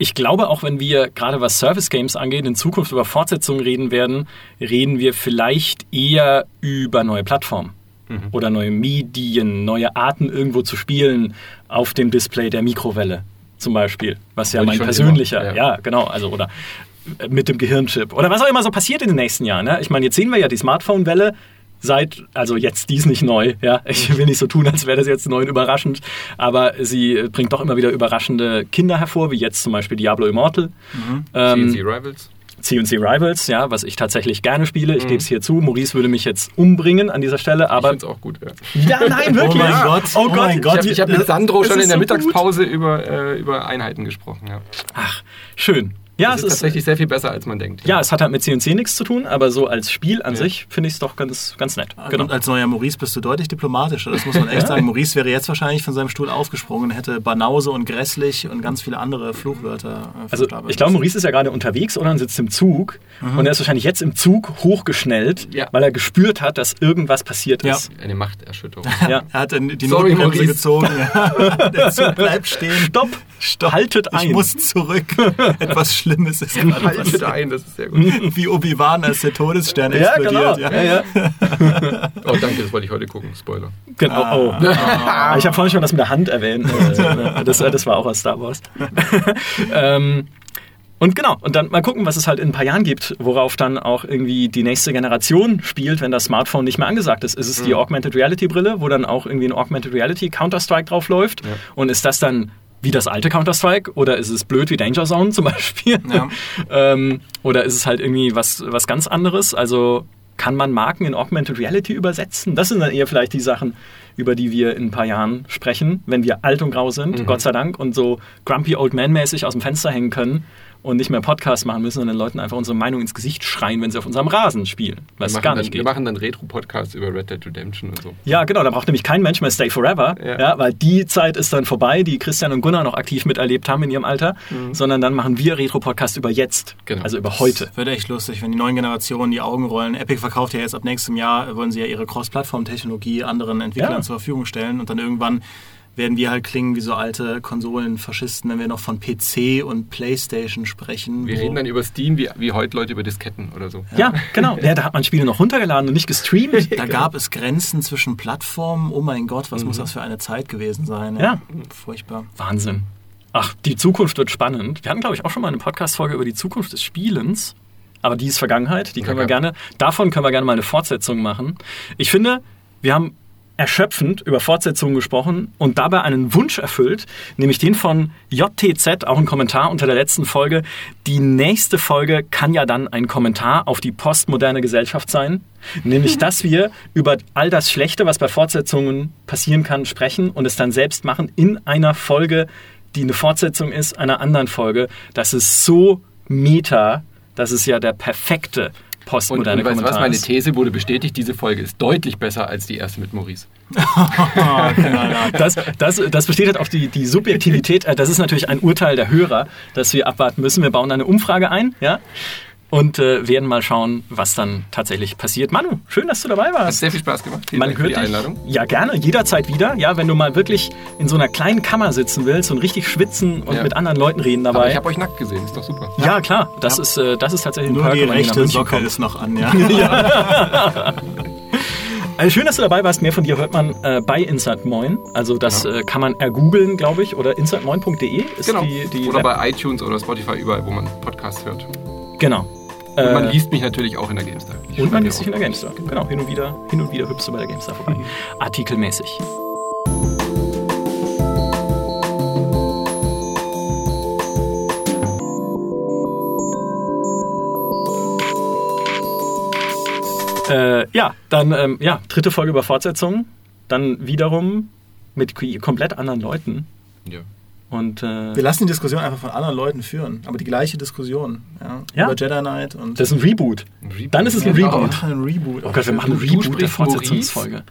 ich glaube, auch wenn wir gerade was Service Games angeht, in Zukunft über Fortsetzungen reden werden, reden wir vielleicht eher über neue Plattformen Mhm. oder neue Medien, neue Arten irgendwo zu spielen auf dem Display der Mikrowelle zum Beispiel, was ja Wollte mein persönlicher, immer, ja. ja. genau, also oder äh, mit dem Gehirnchip oder was auch immer so passiert in den nächsten Jahren. Ne? Ich meine, jetzt sehen wir ja die Smartphone-Welle seit, also jetzt, die ist nicht neu, ja. Ich will nicht so tun, als wäre das jetzt neu und überraschend, aber sie bringt doch immer wieder überraschende Kinder hervor, wie jetzt zum Beispiel Diablo Immortal. Ähm, CNC Rivals. C&C Rivals, ja, was ich tatsächlich gerne spiele. Ich gebe es hier zu. Maurice würde mich jetzt umbringen an dieser Stelle, Ich aber. finde es auch gut. Ja. Ja, nein, wirklich. mein Gott, Oh oh Gott. mein Gott. Ich habe hab mit Sandro schon in der so Mittagspause über, äh, über Einheiten gesprochen. Ja. Ach, schön. Ja, das es ist ist. tatsächlich sehr viel besser, als man denkt. Ja, es hat halt mit C&C nichts zu tun, aber so als Spiel an Ja. sich finde ich es doch ganz, ganz nett. Genau. Und als neuer Maurice bist du deutlich diplomatischer, das muss man echt sagen. Maurice wäre jetzt wahrscheinlich von seinem Stuhl aufgesprungen, hätte Banause und grässlich und ganz viele andere Fluchwörter. Äh, Also ich glaube, Maurice ist ja gerade unterwegs oder und sitzt im Zug und er ist wahrscheinlich jetzt im Zug hochgeschnellt, Ja. weil er gespürt hat, dass irgendwas passiert Ja. ist. Eine Machterschütterung. Ja. Er hat die Sorry, gezogen. Der Zug bleibt stehen. Stopp! Stopp. Haltet Ich ein. muss zurück. Etwas Schlimmes ist gerade passiert. bitte ein, das ist sehr gut. Wie Obi-Wan, als der Todesstern Ja, genau. explodiert. Ja, ja. Oh, danke, das wollte ich heute gucken. Spoiler. Genau. Oh. Ah. Ich habe vorhin schon das mit der Hand erwähnt. Äh, Das, das war auch aus Star Wars. ähm, und genau, und dann mal gucken, was es halt in ein paar Jahren gibt, worauf dann auch irgendwie die nächste Generation spielt, wenn das Smartphone nicht mehr angesagt ist. Ist es die Augmented Reality Brille, wo dann auch irgendwie ein Augmented Reality Counter-Strike drauf läuft? Und ist das dann wie das alte Counter-Strike oder ist es blöd wie Danger Zone zum Beispiel? Ja. ähm, oder ist es halt irgendwie was, was ganz anderes? Also kann man Marken in Augmented Reality übersetzen? Das sind dann eher vielleicht die Sachen, über die wir in ein paar Jahren sprechen, wenn wir alt und grau sind, Gott sei Dank, und so grumpy old man mäßig aus dem Fenster hängen können und nicht mehr Podcast machen müssen und den Leuten einfach unsere Meinung ins Gesicht schreien, wenn sie auf unserem Rasen spielen, was wir, gar machen nicht dann, geht. wir machen dann Retro-Podcasts über Red Dead Redemption und so. Ja, genau, da braucht nämlich kein Mensch mehr Stay Forever, ja. Ja. weil die Zeit ist dann vorbei, die Christian und Gunnar noch aktiv miterlebt haben in ihrem Alter, sondern dann machen wir Retro-Podcast über jetzt, Genau. also über heute. Wird echt lustig, wenn die neuen Generationen die Augen rollen. Epic verkauft ja jetzt ab nächstem Jahr, wollen sie ja ihre Cross-Plattform-Technologie anderen Entwicklern Ja. zur Verfügung stellen und dann irgendwann werden wir halt klingen wie so alte Konsolenfaschisten, wenn wir noch von PC und Playstation sprechen. Wir reden dann über Steam, wie, wie heute Leute über Disketten oder so. Ja, genau. Ja, da hat man Spiele noch runtergeladen und nicht gestreamt. da gab es Grenzen zwischen Plattformen. Oh mein Gott, was muss das für eine Zeit gewesen sein? Ja. Furchtbar. Wahnsinn. Ach, die Zukunft wird spannend. Wir hatten, glaube ich, auch schon mal eine Podcast-Folge über die Zukunft des Spielens. Aber die ist Vergangenheit. Die können wir Ja. gerne, davon können wir gerne mal eine Fortsetzung machen. Ich finde, wir haben erschöpfend über Fortsetzungen gesprochen und dabei einen Wunsch erfüllt, nämlich den von JTZ, auch ein Kommentar unter der letzten Folge. Die nächste Folge kann ja dann ein Kommentar auf die postmoderne Gesellschaft sein, nämlich dass wir über all das Schlechte, was bei Fortsetzungen passieren kann, sprechen und es dann selbst machen in einer Folge, die eine Fortsetzung ist einer anderen Folge. Das ist so meta, das ist ja der perfekte Und, postmoderne und weißt du was, Kommentar. meine. These wurde bestätigt, diese Folge ist deutlich besser als die erste mit Maurice. Das, das, das bestätigt auch die, die Subjektivität. Äh, Das ist natürlich ein Urteil der Hörer, dass wir abwarten müssen. Wir bauen eine Umfrage ein, ja, und äh, werden mal schauen, was dann tatsächlich passiert. Manu, schön, dass du dabei Hat warst. sehr viel Spaß gemacht. Vielen Man Dank für hört die dich, Einladung. ja gerne, jederzeit wieder. Ja, wenn du mal wirklich in so einer kleinen Kammer sitzen willst und richtig schwitzen und Ja. mit anderen Leuten reden Aber dabei. ich habe euch nackt gesehen, ist doch super. ja, klar, das ist äh, das ist tatsächlich ein Nur Perk, die rechte Socke kommt. ist noch an, ja. Also schön, dass du dabei warst. Mehr von dir hört man äh, bei Insert Moin. Also das Genau. äh, kann man ergoogeln, glaube ich, oder insertmoin.de ist Genau. die, die oder Web- bei iTunes oder Spotify, überall, wo man Podcasts hört. Und man Äh, liest mich natürlich auch in der GameStar. Ich Und man liest sich in der GameStar. Genau, hin und wieder, hin und wieder hüpfst du bei der GameStar vorbei. Artikelmäßig. Äh, ja, dann ähm, ja, dritte Folge über Fortsetzung. Dann wiederum mit komplett anderen Leuten. Ja. Und äh, Wir lassen die Diskussion einfach von anderen Leuten führen, aber die gleiche Diskussion. Ja, Ja. Über Jedi Knight und das ist ein Reboot. Ein Reboot. Dann ist es ein Genau. Reboot. machen ein Reboot. Oh Gott, wir machen ein Reboot der Fortsetzungsfolge.